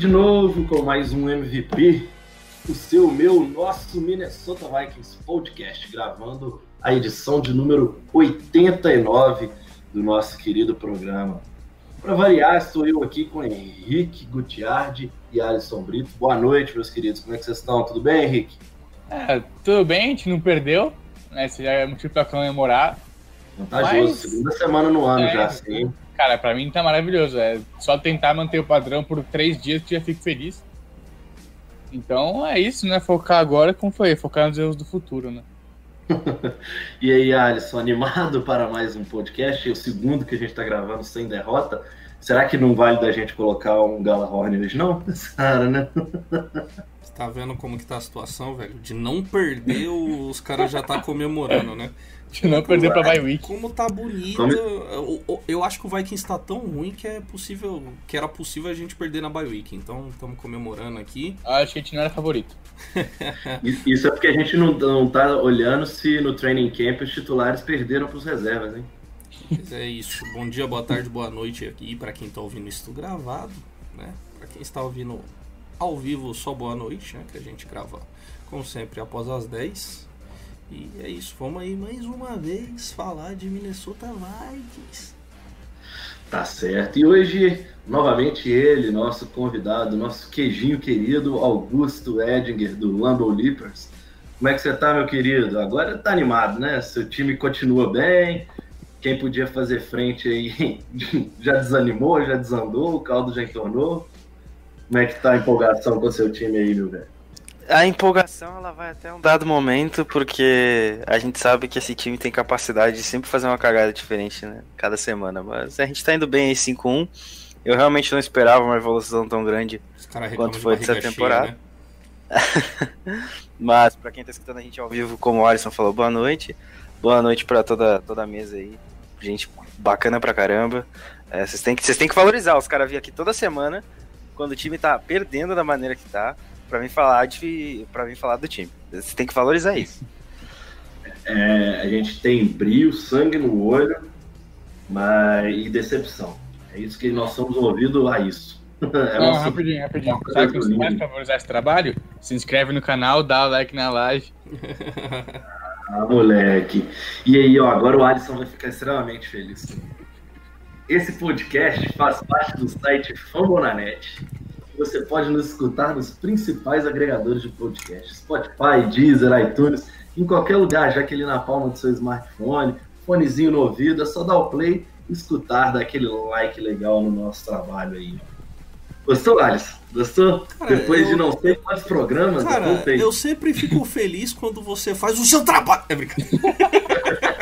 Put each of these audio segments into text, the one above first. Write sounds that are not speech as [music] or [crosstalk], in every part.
de novo com mais um MVP, o seu, meu, nosso Minnesota Vikings Podcast, gravando a edição de número 89 do nosso querido programa. Para variar, estou eu aqui com Henrique Gutiardi e Alisson Brito. Boa noite, meus queridos. Como é que vocês estão? Tudo bem, Henrique? É, tudo bem, a gente não perdeu, né? Isso já é motivo para comemorar. Vantajoso, Mas- segunda semana no ano É, já, sim. Cara, pra mim tá maravilhoso. É só tentar manter o padrão por três dias que já fico feliz. Então é isso, né? Focar agora, como foi? Focar nos erros do futuro, né? [laughs] E aí, Alisson, animado para mais um podcast? É o segundo que a gente está gravando sem derrota. Será que não vale da gente colocar um Galahorn hoje, não? [laughs] Cara, né? Você tá vendo como que tá a situação, velho? De não perder, os caras já tá comemorando, né? De não perder pra bye week. Como tá bonito. Como- Eu, eu- eu acho que o Vikings tá tão ruim que é possível. Que era possível a gente perder na bye week. Então estamos comemorando aqui. Acho que a gente não era favorito. [laughs] Isso é porque a gente não, não tá olhando se no training camp os titulares perderam para os reservas, hein? Mas é isso. Bom dia, boa tarde, boa noite aqui pra quem tá ouvindo isso gravado, né? Pra quem está ouvindo ao vivo, só boa noite, né? Que a gente grava, como sempre, após as 10. E é isso. Vamos aí mais uma vez falar de Minnesota Vikings. Tá certo. E hoje, novamente, ele, nosso convidado, nosso queijinho querido, Augusto Edinger, do Lambeau Leapers. Como é que você tá, meu querido? Agora tá animado, né? Seu time continua bem. Quem podia fazer frente aí [laughs] já desanimou, já desandou, o caldo já entornou. Como é que tá a empolgação com o seu time aí, meu velho? A empolgação ela vai até um dado momento, porque a gente sabe que esse time tem capacidade de sempre fazer uma cagada diferente, né? Cada semana. Mas a gente tá indo bem aí 5-1. Eu realmente não esperava uma evolução tão grande. Quanto foi dessa temporada? cheia, né? [laughs] Mas pra quem tá escutando a gente ao vivo, como o Alisson falou, boa noite. Boa noite pra toda, toda a mesa aí. Gente bacana pra caramba. É, Vocês têm, que- vocês têm que valorizar. Os caras vir aqui toda semana, quando o time tá perdendo da maneira que tá, pra mim falar de. para mim falar do time. Vocês têm que valorizar isso. É, a gente tem brilho, sangue no olho mas... e decepção. É isso que nós somos movidos a isso. [laughs] É Não, nosso- rapidinho, rapidinho. Sabe o que você faz pra valorizar esse trabalho? Se inscreve no canal, dá o like na live. Ah, moleque. E aí, ó, agora o Alisson vai ficar extremamente feliz. Esse podcast faz parte do site Fambonanet. Você pode nos escutar nos principais agregadores de podcast: Spotify, Deezer, iTunes, em qualquer lugar, já que ele na palma do seu smartphone, fonezinho no ouvido, é só dar o play escutar, dar aquele like legal no nosso trabalho aí. Gostou, Alisson? Gostou? Cara, Depois de eu- não sei quantos programas, eu Cara, voltei. eu sempre fico [laughs] feliz quando você faz o seu trabalho. É brincadeira. [laughs]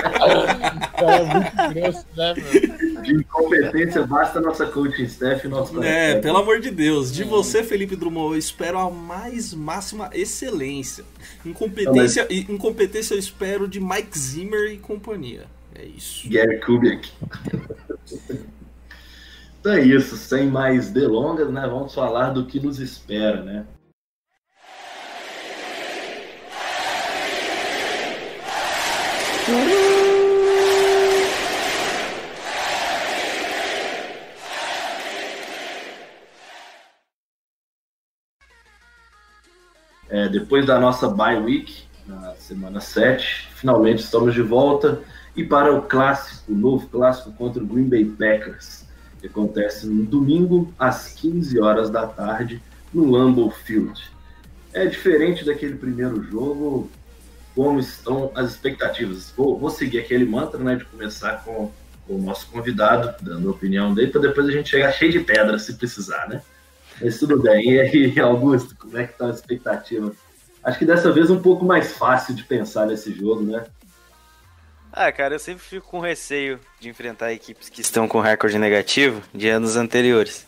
É muito grosso, né, meu? De incompetência basta nossa coaching staff e nosso É, pelo amor de Deus. De você, Felipe Drummond, eu espero a mais máxima excelência. Incompetência, incompetência eu espero de Mike Zimmer e companhia. É isso. Gary Kubiak. Então é isso, sem mais delongas, né? Vamos falar do que nos espera, né? É, depois da nossa bye week, na semana 7, finalmente estamos de volta e para o clássico, o novo clássico contra o Green Bay Packers, que acontece no domingo às 15 horas da tarde no Lambeau Field. É diferente daquele primeiro jogo, como estão as expectativas? Vou, vou seguir aquele mantra, né, de começar com, com o nosso convidado, dando a opinião dele, para depois a gente chegar cheio de pedra se precisar, né? Mas tudo bem. E aí, [laughs] Augusto, como é que tá a expectativa? Acho que dessa vez um pouco mais fácil de pensar nesse jogo, né? Ah, cara, eu sempre fico com receio de enfrentar equipes que estão com recorde negativo de anos anteriores.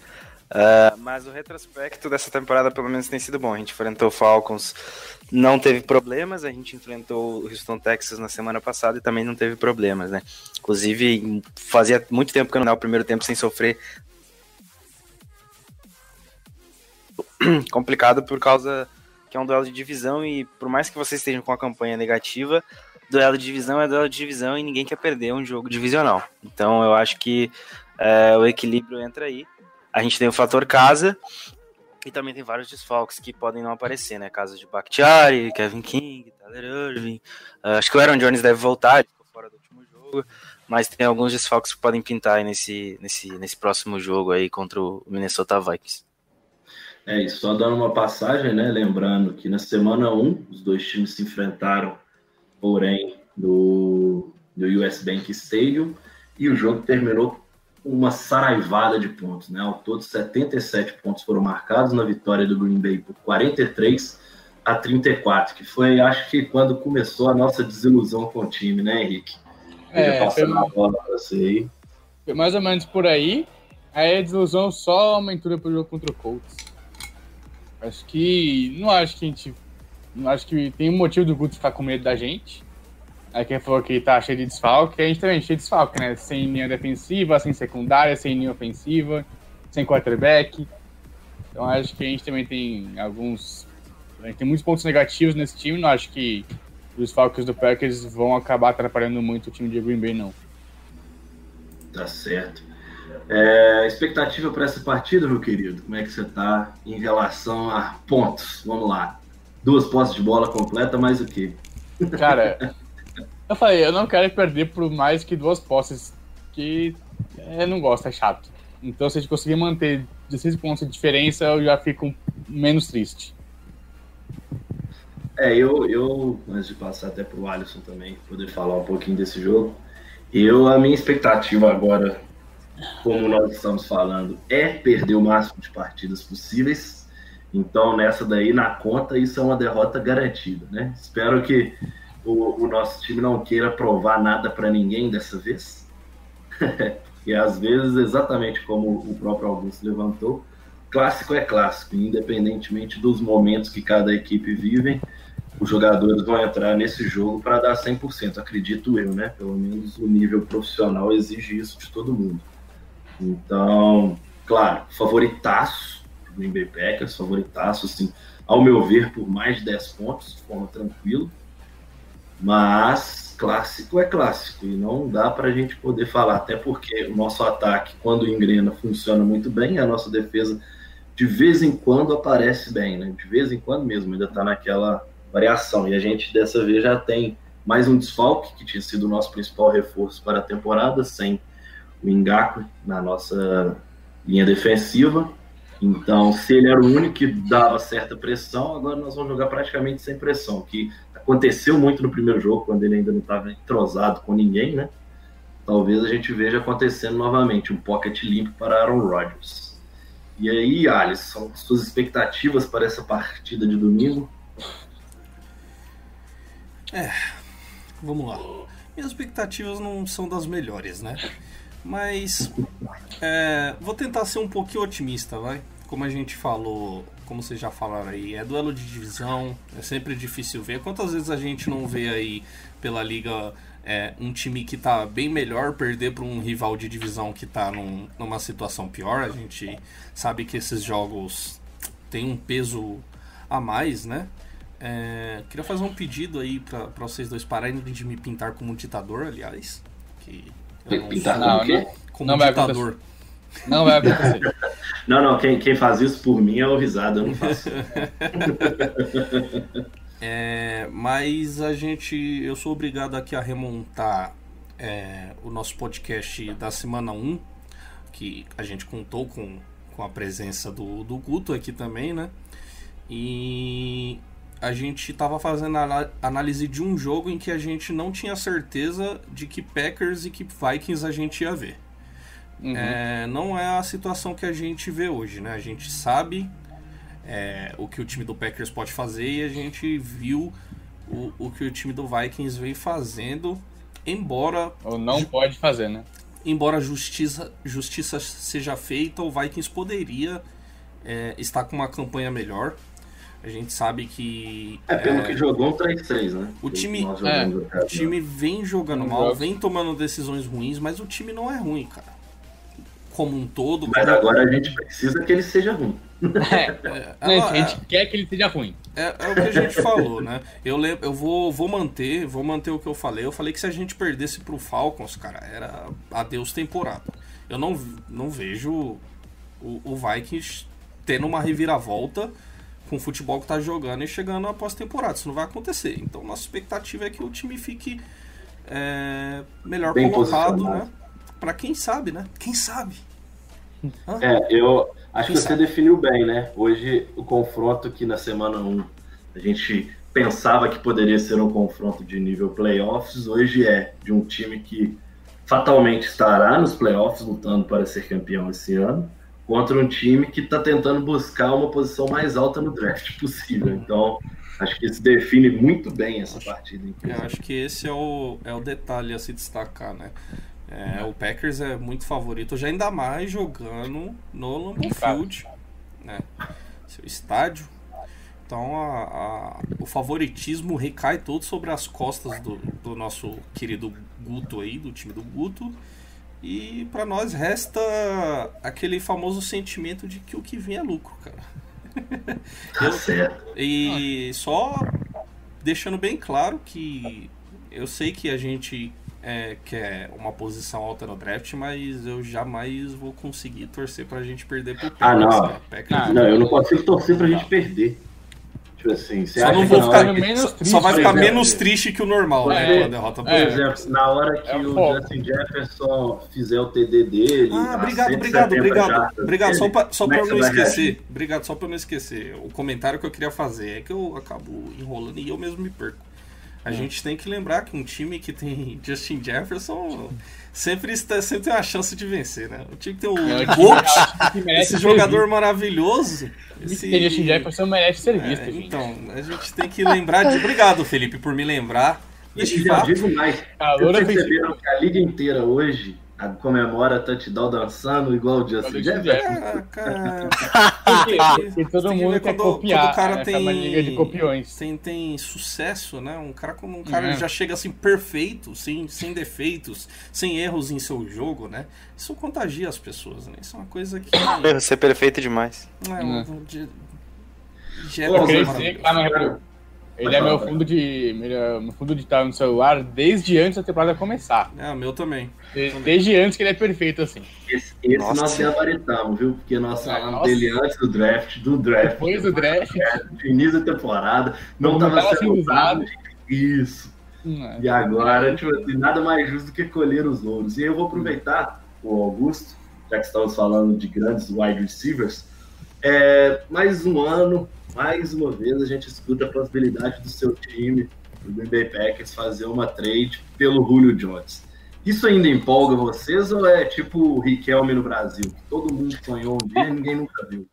Uh, mas o retrospecto dessa temporada pelo menos tem sido bom. A gente enfrentou o Falcons, não teve problemas. A gente enfrentou o Houston Texas na semana passada e também não teve problemas, né? Inclusive, fazia muito tempo que eu não dava o primeiro tempo sem sofrer. Complicado por causa que é um duelo de divisão e por mais que vocês estejam com a campanha negativa, duelo de divisão é duelo de divisão e ninguém quer perder um jogo divisional. Então eu acho que é, o equilíbrio entra aí. A gente tem o fator casa e também tem vários desfalques que podem não aparecer, né? Casos de Bakhtiari, Kevin King, Tyler Irving. Uh, acho que o Aaron Jones deve voltar, ficou fora do último jogo. Mas tem alguns desfalques que podem pintar nesse, nesse, nesse próximo jogo aí contra o Minnesota Vikings. É isso, só dando uma passagem, né? Lembrando que na semana 1 os dois times se enfrentaram, porém, no, no US Bank Stadium, e o jogo terminou uma saraivada de pontos, né? Ao todo, 77 pontos foram marcados na vitória do Green Bay por 43 a 34, que foi, acho que, quando começou a nossa desilusão com o time, né, Henrique? É, foi, a bola pra você aí. Foi mais ou menos por aí. Aí a desilusão só aumentou depois do jogo contra o Colts. Acho que. Não acho que a gente. Acho que tem um motivo do Guto ficar com medo da gente. Aí quem falou que tá cheio de desfalque, a gente também é cheio de desfalque, né? Sem linha defensiva, sem secundária, sem linha ofensiva, sem quarterback. Então acho que a gente também tem alguns. A gente tem muitos pontos negativos nesse time, não acho que os desfalques do Packers vão acabar atrapalhando muito o time de Green Bay, não. Tá certo. É, expectativa para essa partida, meu querido? Como é que você tá em relação a pontos? Vamos lá. Duas posses de bola completa, mais o quê? Cara, [laughs] eu falei, eu não quero perder por mais que duas posses, que eu não gosto, é chato. Então, se a gente conseguir manter 16 pontos de diferença, eu já fico menos triste. É, eu, eu antes de passar até para o Alisson também, poder falar um pouquinho desse jogo, eu, a minha expectativa agora, como nós estamos falando, é perder o máximo de partidas possíveis. Então, nessa daí, na conta, isso é uma derrota garantida, né? Espero que o, o nosso time não queira provar nada para ninguém dessa vez. [laughs] e às vezes, exatamente como o próprio Augusto levantou, clássico é clássico, independentemente dos momentos que cada equipe vive, os jogadores vão entrar nesse jogo para dar 100%, acredito eu, né? Pelo menos o nível profissional exige isso de todo mundo. Então, claro, favoritaço Green Bay Packers, favoritaço, assim, ao meu ver, por mais de 10 pontos, de forma tranquila. Mas clássico é clássico e não dá para a gente poder falar, até porque o nosso ataque, quando engrena, funciona muito bem, a nossa defesa de vez em quando aparece bem, né? De vez em quando mesmo, ainda está naquela variação. E a gente dessa vez já tem mais um desfalque, que tinha sido o nosso principal reforço para a temporada, sem o Engaku na nossa linha defensiva. Então, se ele era o único que dava certa pressão, agora nós vamos jogar praticamente sem pressão, que aconteceu muito no primeiro jogo, quando ele ainda não estava entrosado com ninguém, né? Talvez a gente veja acontecendo novamente um pocket limpo para Aaron Rodgers. E aí, Alisson, suas expectativas para essa partida de domingo? É, vamos lá. Minhas expectativas não são das melhores, né? Mas é, vou tentar ser um pouquinho otimista, vai. Como a gente falou como vocês já falaram aí, é duelo de divisão, é sempre difícil ver. Quantas vezes a gente não vê aí pela liga é, um time que tá bem melhor perder para um rival de divisão que tá num, numa situação pior? A gente sabe que esses jogos têm um peso a mais, né? É, queria fazer um pedido aí para vocês dois pararem de me pintar como ditador, aliás. Que eu não pintar como, quê? como não ditador. Não vai acontecer. [laughs] não, não, quem, quem faz isso por mim é o risado, eu não faço. [laughs] é, mas a gente. Eu sou obrigado aqui a remontar é, o nosso podcast da semana 1, que a gente contou com, com a presença do, do Guto aqui também, né? E a gente estava fazendo a análise de um jogo em que a gente não tinha certeza de que Packers e que Vikings a gente ia ver. Uhum. É, não é a situação que a gente vê hoje, né? A gente sabe é, o que o time do Packers pode fazer e a gente viu o, o que o time do Vikings vem fazendo, embora. Ou não pode fazer, né? Embora justiça, justiça seja feita, o Vikings poderia é, estar com uma campanha melhor. A gente sabe que. É, pelo é, que jogou, 3-3, né? O time, é, o time vem jogando mal, vem tomando decisões ruins, mas o time não é ruim, cara como um todo. Mas como... agora a gente precisa que ele seja ruim. É, é, a gente quer que ele seja ruim. É, é, o que a gente falou, né? Eu, lembro, eu vou, vou manter, vou manter o que eu falei. Eu falei que se a gente perdesse pro Falcons, cara, era adeus temporada. Eu não, não vejo o, o Vikings tendo uma reviravolta com o futebol que tá jogando e chegando após temporada. Isso não vai acontecer. Então nossa expectativa é que o time fique é, melhor Bem colocado, né? Pra quem sabe, né? Quem sabe? É, eu acho Quem que você definiu bem, né? Hoje, o confronto que na semana 1 a gente pensava que poderia ser um confronto de nível playoffs, hoje é de um time que fatalmente estará nos playoffs lutando para ser campeão esse ano, contra um time que está tentando buscar uma posição mais alta no draft [laughs] possível. Então, acho que isso define muito bem essa partida. Eu acho que esse é o, é o detalhe a se destacar, né? É, o Packers é muito favorito, já ainda mais jogando no Lambeau Field, né? Seu estádio. Então a, a, o favoritismo recai todo sobre as costas do, do nosso querido Guto aí, do time do Guto. E para nós resta aquele famoso sentimento de que o que vem é lucro, cara. Tá eu, certo. E só deixando bem claro que eu sei que a gente é, que é uma posição alta no draft, mas eu jamais vou conseguir torcer pra gente perder pro Packers. Ah, não. Packers, ah, não, eu não consigo torcer pra gente perder. Tipo assim, você só não vou ficar menos triste. Só vai ficar exemplo, menos triste que o normal, né? É, derrota por é, exemplo, na hora que é o Justin Jefferson fizer o TD dele. Ah, obrigado, obrigado, obrigado. Obrigado, só pra, só pra é eu não esquecer. Obrigado, só pra eu não esquecer. O comentário que eu queria fazer é que eu acabo enrolando e eu mesmo me perco. A é. gente tem que lembrar que um time que tem [laughs] Justin Jefferson sempre, está, sempre tem uma chance de vencer, né? O time que tem o é, Gold, esse jogador maravilhoso. Esse Justin Jefferson merece ser visto. É, então, a gente tem que lembrar de. Obrigado, Felipe, por me lembrar. E já digo mais. Vocês perceberam que a liga inteira hoje comemora touchdown dançando igual o Justin Jefferson. É, cara. Porque todo mundo quer quando, copiar. Quando o cara tem, de copiões. Tem, tem sucesso, né? Um cara como um cara uhum. já chega assim perfeito, sem, sem defeitos, sem erros em seu jogo, né? Isso contagia as pessoas, né? Isso é uma coisa que. Ser perfeito demais. É, uhum. de, gera Pô, crescer, ele é meu fundo de. Meu fundo de estar no celular desde antes da temporada começar. É, o meu também. Desde antes que ele é perfeito, assim. Esse, esse nós gabaritamos, viu? Porque nós é, falamos dele antes do draft, do draft. Depois do draft. No início da temporada. Não estava sendo usado. Isso. Hum, e agora, tipo assim, nada mais justo do que colher os louros. E eu vou aproveitar o Augusto, já que estamos falando de grandes wide receivers. É, mais um ano, mais uma vez a gente escuta a possibilidade do seu time, do Green Bay Packers, fazer uma trade pelo Julio Jones. Isso ainda empolga vocês ou é tipo o Riquelme no Brasil? Que todo mundo sonhou um dia e ninguém nunca viu.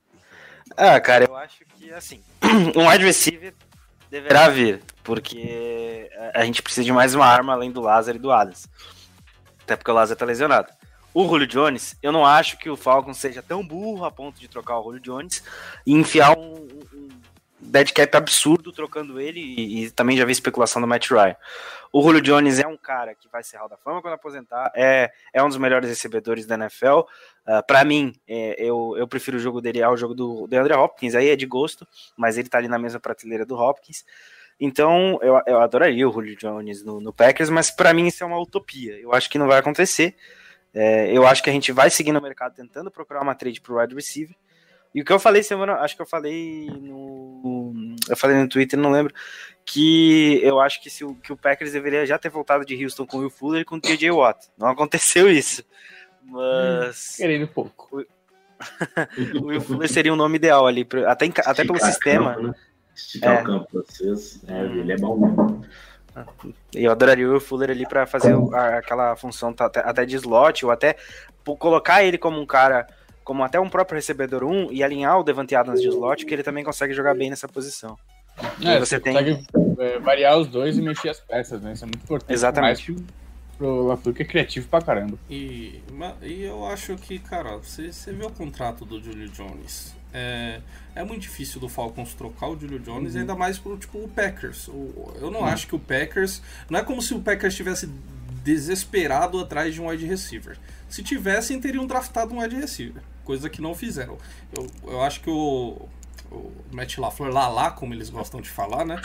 Ah, cara, eu acho que assim, [clears throat] um wide receiver deverá vir, porque a gente precisa de mais uma arma além do Lázaro e do Adams. Até porque o Lázaro tá lesionado. O Julio Jones, eu não acho que o Falcon seja tão burro a ponto de trocar o Julio Jones e enfiar um, um dead cap absurdo trocando ele e, e, também já vi especulação do Matt Ryan. O Julio Jones é um cara que vai ser Hall da Fama quando aposentar, é, é um dos melhores recebedores da NFL. Uh, ah, para mim, é, eu, eu prefiro o jogo dele ao jogo do, do André Hopkins, aí é de gosto, mas ele tá ali na mesma prateleira do Hopkins. Então, eu, eu adoraria o Julio Jones no, no Packers, mas para mim isso é uma utopia. Eu acho que não vai acontecer. É, eu acho que a gente vai seguir no mercado tentando procurar uma trade pro wide receiver. E o que eu falei semana, acho que eu falei no. Eu falei no Twitter, não lembro. Que eu acho que, se o, que o Packers deveria já ter voltado de Houston com o Will Fuller e com o TJ Watt. Não aconteceu [laughs] isso. Mas. Querendo pouco. [laughs] o Will Fuller seria um nome ideal ali, até, até pelo sistema. Né? esticar é. o campo pra vocês. É, ele é bom mesmo. Eu adoraria o Fuller ali para fazer aquela função até de slot, ou até colocar ele como um cara, como até um próprio recebedor 1 e alinhar o Devante Adams de slot, que ele também consegue jogar bem nessa posição. É, você, você tem... consegue é, variar os dois e mexer as peças, né? Isso é muito importante. Exatamente. Mais pro LaFleur que é criativo pra caramba. E, e eu acho que, cara, você, você vê o contrato do Julio Jones. É, é muito difícil do Falcons trocar o Julio Jones, uhum. ainda mais pro tipo o Packers. O, eu não uhum. acho que o Packers. Não é como se o Packers estivesse desesperado atrás de um wide receiver. Se tivessem, teriam draftado um wide receiver. Coisa que não fizeram. Eu, eu acho que o, o Matt LaFleur, lá lá, como eles gostam de falar, né?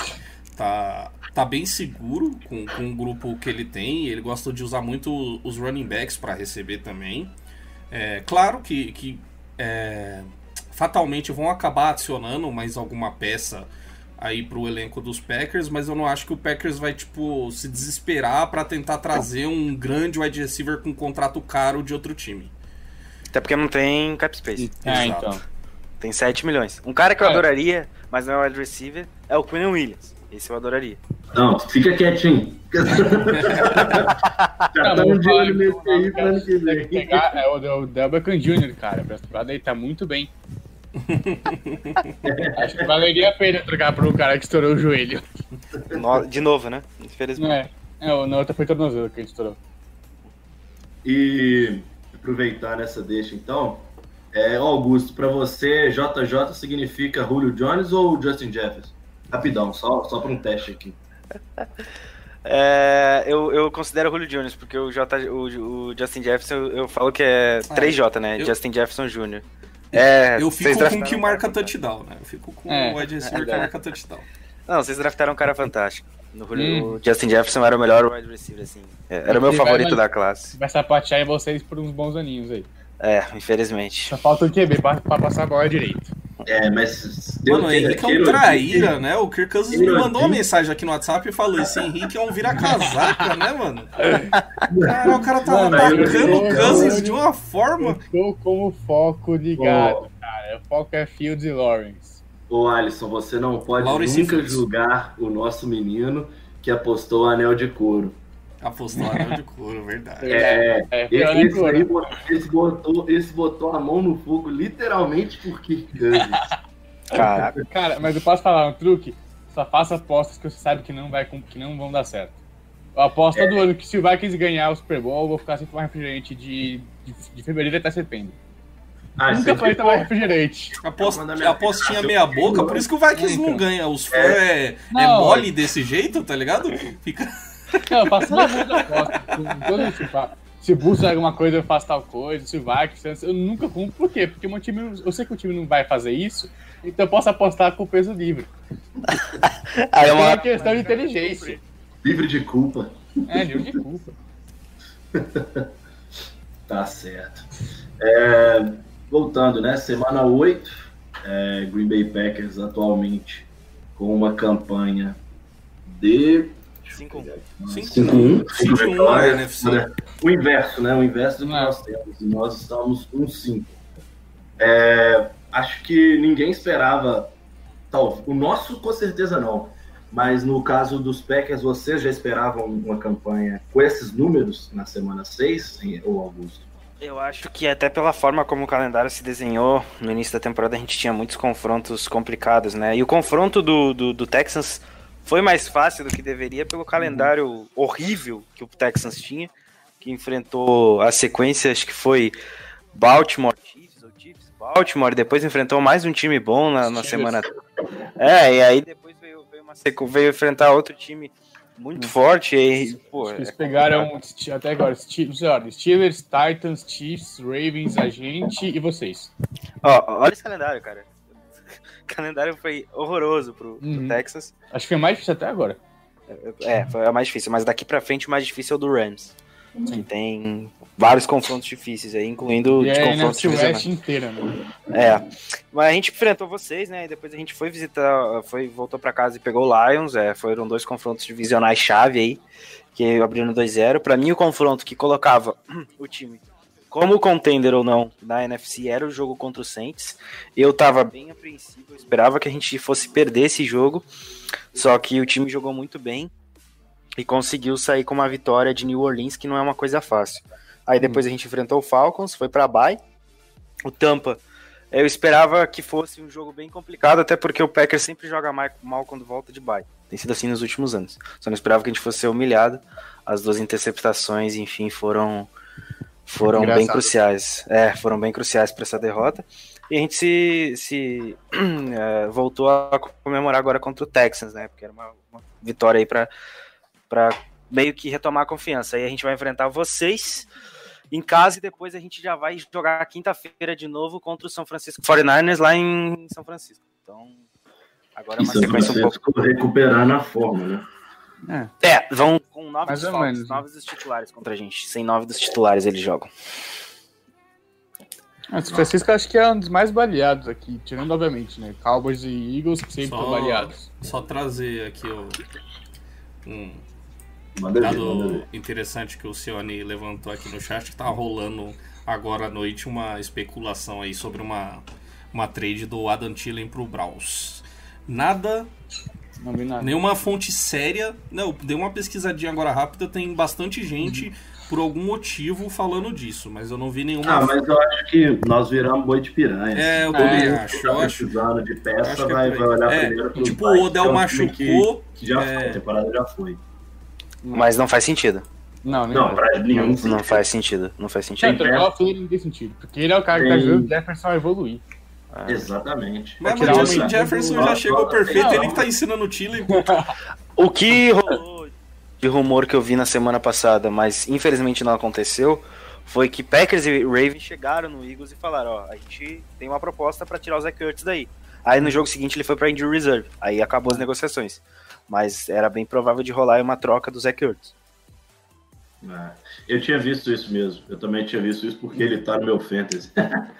Tá, tá bem seguro com, com o grupo que ele tem. Ele gosta de usar muito os running backs para receber também. É, claro que, que é, fatalmente vão acabar adicionando mais alguma peça aí pro elenco dos Packers, mas eu não acho que o Packers vai, tipo, se desesperar para tentar trazer um grande wide receiver com um contrato caro de outro time. Até porque não tem cap space. É, então. Tem 7 milhões. Um cara que eu é. adoraria, mas não é wide receiver, é o Quinn Williams. Esse eu adoraria. Não, fica quietinho. [laughs] Já tá de olho nesse aí pro ano que vem. Pegar, é o, o Del Beckham Jr., cara. Pra deitar muito bem. [laughs] Acho que valeria a pena trocar pro cara que estourou o joelho. De novo, né? Infelizmente. É, é na outra foi tornozelo que a gente estourou. E aproveitar nessa deixa então. É, Augusto, para você, JJ significa Julio Jones ou Justin Jefferson? Rapidão, só, só para um teste aqui. [laughs] É, eu, eu considero o Julio Jones, porque o, J, o, o Justin Jefferson eu, falo que é 3J, né? Eu... Justin Jefferson Jr. É, eu fico com o que marca touchdown, né? Eu fico com é, o wide receiver que marca touchdown. Não, vocês draftaram um cara fantástico. No, hum. O Justin Jefferson era o melhor wide receiver, assim. É, era o meu favorito vai, da classe. Vai sapatear em vocês por uns bons aninhos aí. É, infelizmente. Só falta o QB pra, pra passar a bola direito. É, mas. Mano, o Henrique é um traíra, né? O Kirk Cousins me mandou uma mensagem aqui no WhatsApp e falou: Esse Henrique é um vira-casaca, né, mano? [laughs] Cara, o cara tá mano, atacando o Cousins de uma forma. Eu tô com o foco ligado, cara. O foco é Fields e Lawrence. Ô, Alisson, você não pode nunca julgar o nosso menino que apostou o anel de couro. Apostou anel de couro, verdade. É, é, é esse, esse, aí, esse, botou, esse botou a mão no fogo literalmente porque [laughs] Caraca. Cara, mas eu posso falar um truque? Só faça apostas que você sabe que não, vai, que não vão dar certo. Eu aposto é. todo ano que se o Vikings ganhar o Super Bowl, eu vou ficar sem tomar refrigerante de, de, de fevereiro até setembro. Ah, Nunca foi tomar refrigerente. A apostinha meia boca, por isso que o Vikings não ganha. Os fãs é, é, é mole desse jeito, tá ligado? Fica. Não, eu faço muita aposta. Todo tipo, se o Bulls alguma coisa, eu faço tal coisa. Se o Vikings, eu nunca cumpro. Por quê? Porque meu time, eu sei que o time não vai fazer isso, então eu posso apostar com o peso livre. [laughs] Aí é uma questão de inteligência. Livre de culpa. É, livre de culpa. [laughs] tá certo. É, voltando, né? Semana 8, é, Green Bay Packers atualmente com uma campanha de 5-1. 5-1. O inverso, né? O inverso do que nós temos. E nós estamos com 5. É, acho que ninguém esperava. Tal, o nosso, com certeza, não. Mas no caso dos Packers, vocês já esperavam uma campanha com esses números na semana 6, ou Augusto? Eu acho que até pela forma como o calendário se desenhou no início da temporada, a gente tinha muitos confrontos complicados, né? E o confronto do, do, do Texans foi mais fácil do que deveria pelo calendário horrível que o Texans tinha, que enfrentou a sequência, acho que foi Baltimore Chiefs ou Chiefs Baltimore, depois enfrentou mais um time bom na, na semana. É, e aí depois veio, veio, uma sequ... veio enfrentar outro time muito forte. E, pô, Eles é pegaram até agora Steelers, Titans, Chiefs, Ravens, a gente e vocês. Ó, olha esse calendário, cara [laughs] calendário foi horroroso pro, uhum. pro, Texas. Acho que foi mais difícil até agora. É, foi a mais difícil, mas daqui pra frente o mais difícil é o do Rams. Que tem vários confrontos difíceis aí, incluindo e de é confrontos West inteira, né? É. Mas a gente enfrentou vocês, né? E depois a gente foi visitar, foi, voltou para casa e pegou o Lions. É, foram dois confrontos divisionais chave aí, que abriram 2-0. Para mim, o confronto que colocava [clears throat] o time como contender ou não na NFC era o jogo contra o Saints, eu tava bem apreensivo, eu esperava que a gente fosse perder esse jogo, só que o time jogou muito bem e conseguiu sair com uma vitória de New Orleans, que não é uma coisa fácil. Aí depois a gente enfrentou o Falcons, foi para bye. O Tampa, eu esperava que fosse um jogo bem complicado, até porque o Packers sempre joga mal quando volta de bye. Tem sido assim nos últimos anos. Só não esperava que a gente fosse ser humilhado. As duas interceptações, enfim, foram foram Engraçado. bem cruciais. É, foram bem cruciais para essa derrota. E a gente se, se é, [clears throat] voltou a comemorar agora contra o Texans, né? Porque era uma, uma vitória aí para meio que retomar a confiança. Aí a gente vai enfrentar vocês em casa e depois a gente já vai jogar quinta-feira de novo contra o São Francisco 49ers lá em São Francisco. Então, agora é uma sequência um pouco. recuperar na forma, né? É. é, vão com nove desfalques, nove dos titulares contra a gente. Sem nove dos titulares eles jogam. Ah, São Francisco acho que é um dos mais baleados aqui, tirando obviamente, né? Cowboys e Eagles que sempre só, estão baleados. Só trazer aqui o, um manda dado manda interessante que o Cione levantou aqui no chat, que tá rolando agora à noite uma especulação aí sobre uma, uma trade do Adam Thielen pro Braus. Nada não vi nada. Nenhuma fonte séria. Não, dei uma pesquisadinha agora rápida, tem bastante gente. Uhum. Por algum motivo falando disso, mas eu não vi nenhuma. Ah, mas eu acho que nós viramos boi de piranha. É, eu também é, acho. Eu acho. de peça, acho vai, é vai olhar é, primeiro Tipo, o Odell machucou. Que, que já é... foi, a temporada já foi. Mas não faz sentido. Não, não, pra nenhum. Não, não faz sentido. Não faz sentido. É, trocar o não tem sentido. Porque ele é o cara que tá ajudando o Jefferson a evoluir. Ah. Exatamente. Mas, mas o Justin Jefferson já chegou perfeito, não. ele que tá ensinando o Chile. o que rolou de rumor que eu vi na semana passada, mas infelizmente não aconteceu, foi que Packers e Ravens chegaram no Eagles e falaram, ó, a gente tem uma proposta para tirar o Zach Ertz daí. Aí no jogo seguinte ele foi para injury reserve, aí acabou as negociações. Mas era bem provável de rolar uma troca do Zach Ertz. É, eu tinha visto isso mesmo. Eu também tinha visto isso porque ele tá no meu fantasy. [laughs]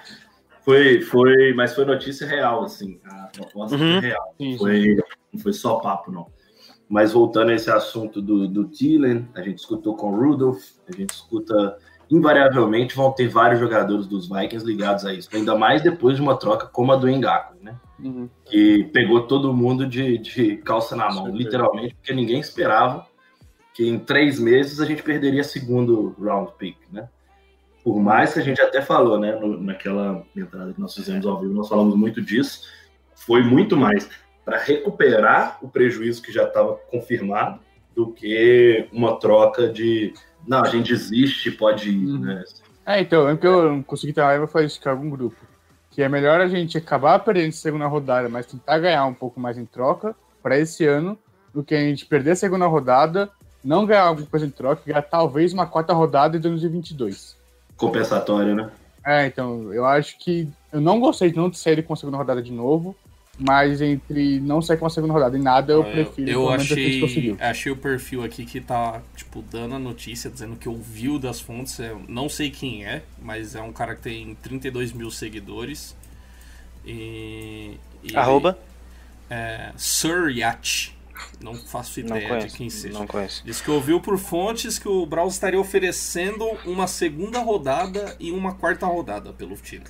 Foi, foi, mas foi notícia real, assim. A proposta uhum. foi real. Sim, foi, não foi só papo, não. Mas voltando a esse assunto do, do Thielen, a gente escutou com o Rudolph, a gente escuta invariavelmente vão ter vários jogadores dos Vikings ligados a isso, ainda mais depois de uma troca como a do Engaku, né? Uhum. Que pegou todo mundo de, de calça na mão, literalmente, porque ninguém esperava que em três meses a gente perderia segundo round pick, né? por mais que a gente até falou, né, no, naquela entrada que nós fizemos ao vivo, nós falamos muito disso, foi muito mais para recuperar o prejuízo que já estava confirmado do que uma troca de não, a gente desiste, pode ir, uhum. né? É, então, é que eu não consegui ter raiva foi isso com algum grupo. Que é melhor a gente acabar perdendo a segunda rodada, mas tentar ganhar um pouco mais em troca para esse ano, do que a gente perder a segunda rodada, não ganhar alguma coisa em troca e ganhar talvez uma quarta rodada em 2022 compensatório, né? É, então, eu acho que eu não gostei de não sair com a segunda rodada de novo, mas entre não sair com a segunda rodada e nada, eu ah, prefiro eu, eu achei, achei o perfil aqui que tá, tipo, dando a notícia, dizendo que ouviu das fontes, é, não sei quem é, mas é um cara que tem 32 mil seguidores. E. e Arroba? É, Sir Yacht. Não faço ideia conheço, de quem seja. Não conheço. Diz que ouviu por fontes que o Browns estaria oferecendo uma segunda rodada e uma quarta rodada pelo time.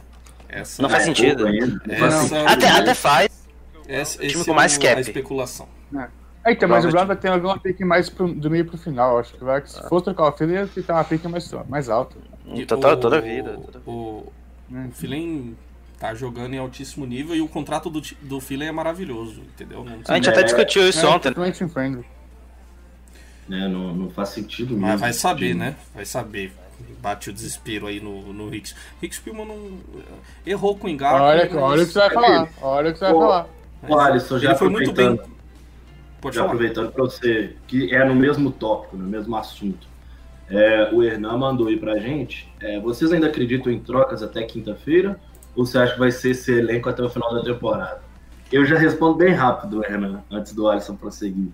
Essa não faz é sentido. Essa, até, até faz. Essa, time com mais cap. a especulação. É. É, então, mas o Browns vai ter alguma pick mais pro, do meio pro final. Acho que vai, se ah. fosse trocar o Philly, ia ter uma pick mais, mais alta. Toda, toda a vida. Toda vida. O, o, o tá jogando em altíssimo nível e o contrato do, do Philly é maravilhoso, entendeu? Não, a gente é, até discutiu isso é, ontem. Né, não, não faz sentido mesmo. Mas vai saber, né? Vai saber. Bate o desespero aí no, no Hicks. Hicks Pillman não. Errou com o Engato. Olha, olha o que você vai falar. Olha o que você vai falar. O Alisson, já Ele foi muito bem. Pode já falar. aproveitando para você, que é no mesmo tópico, no mesmo assunto. É, o Hernan mandou aí pra gente. É, vocês ainda acreditam em trocas até quinta-feira? ou você acha que vai ser esse elenco até o final da temporada? Eu já respondo bem rápido, Renan, antes do Alisson prosseguir.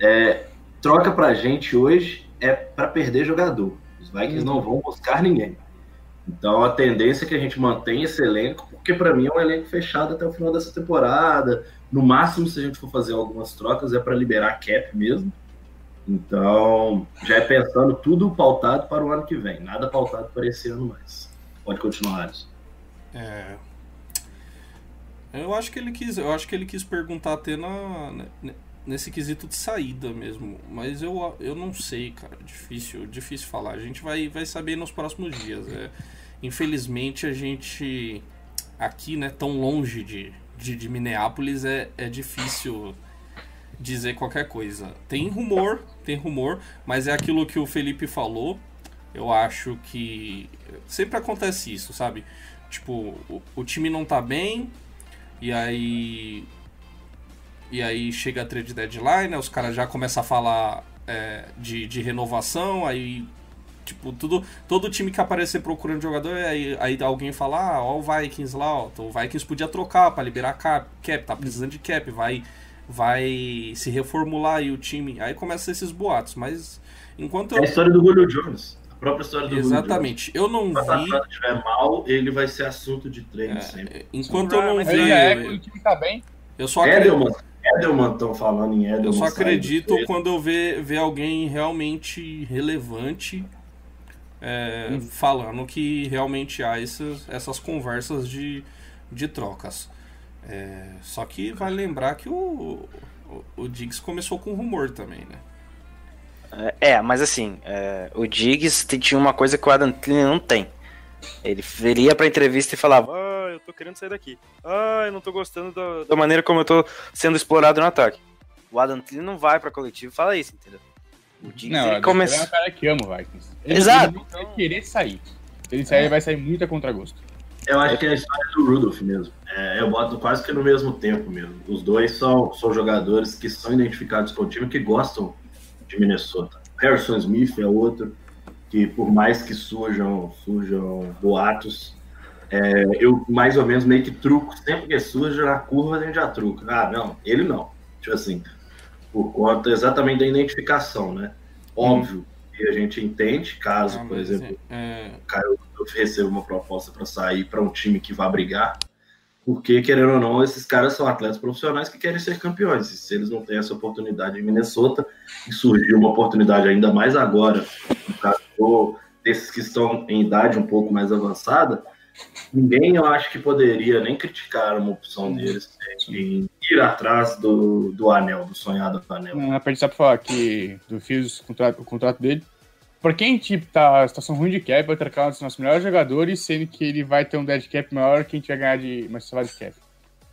É, troca pra gente hoje é para perder jogador. Os Vikings uhum. não vão buscar ninguém. Então a tendência é que a gente mantenha esse elenco, porque para mim é um elenco fechado até o final dessa temporada. No máximo, se a gente for fazer algumas trocas, é para liberar cap mesmo. Então, já é pensando tudo pautado para o ano que vem, nada pautado para esse ano mais. Pode continuar, Alisson. É. Eu acho que ele quis, eu acho que ele quis perguntar até na, nesse quesito de saída mesmo, mas eu, eu não sei, cara, difícil, difícil falar. A gente vai, vai saber nos próximos dias. É, infelizmente a gente aqui, né, tão longe de, de, de Minneapolis é, é difícil dizer qualquer coisa. Tem rumor, tem rumor, mas é aquilo que o Felipe falou. Eu acho que sempre acontece isso, sabe? Tipo, o, o time não tá bem, e aí. E aí chega a trade deadline, né? os caras já começam a falar é, de, de renovação, aí. Tipo, tudo, todo time que aparecer procurando jogador, aí, aí alguém fala, ah, ó o Vikings lá, ó, o Vikings podia trocar para liberar cap, cap, tá precisando de cap, vai vai se reformular aí o time. Aí começam esses boatos, mas enquanto eu... É a história do Julio Jones. A própria história do Exatamente. Eu não vi. Se o estiver mal, ele vai ser assunto de treino é, sempre. Enquanto eu não vi. É, quando o time tá bem. Eu só Edelman, acredito... Edelman estão falando em Edelman. Eu só acredito quando eu ver, ver alguém realmente relevante é, hum. falando que realmente há essas, essas conversas de, de trocas. É, só que vale lembrar que o, o, o Diggs começou com rumor também, né? É, mas assim, é, o Diggs tinha uma coisa que o Adam Thielen não tem. Ele, ele ia pra entrevista e falava: eu tô querendo sair daqui. Ah, eu não tô gostando da, da maneira como eu tô sendo explorado no ataque. O Adam Thielen não vai pra coletivo e fala isso, entendeu? O Diggs não, ele começa... é um cara que ama o Vikings. Ele, Exato. Ele vai querer sair. Se ele sair, é. ele vai sair muito a contragosto. Eu acho que é a história do Rudolph mesmo. É, eu boto quase que no mesmo tempo mesmo. Os dois são, são jogadores que são identificados com o time que gostam de Minnesota. Harrison Smith é outro que, por mais que surjam, surjam boatos, é, eu mais ou menos meio que truco. Sempre que surge na curva, a gente já truca. Ah, não, ele não. Tipo assim, por conta exatamente da identificação, né? Óbvio que a gente entende, caso, ah, por exemplo, é... o Caio receba uma proposta para sair para um time que vai brigar porque, querendo ou não, esses caras são atletas profissionais que querem ser campeões. E se eles não têm essa oportunidade em Minnesota, e surgiu uma oportunidade ainda mais agora, no caso desses que estão em idade um pouco mais avançada, ninguém eu acho que poderia nem criticar uma opção deles em ir atrás do, do anel, do sonhado anel. Não, a só para falar que do Fios, o contrato, o contrato dele, por quem tipo, tá situação ruim de cap, vai trocar um dos nossos melhores jogadores, sendo que ele vai ter um dead cap maior que a gente vai ganhar de mais salário de cap.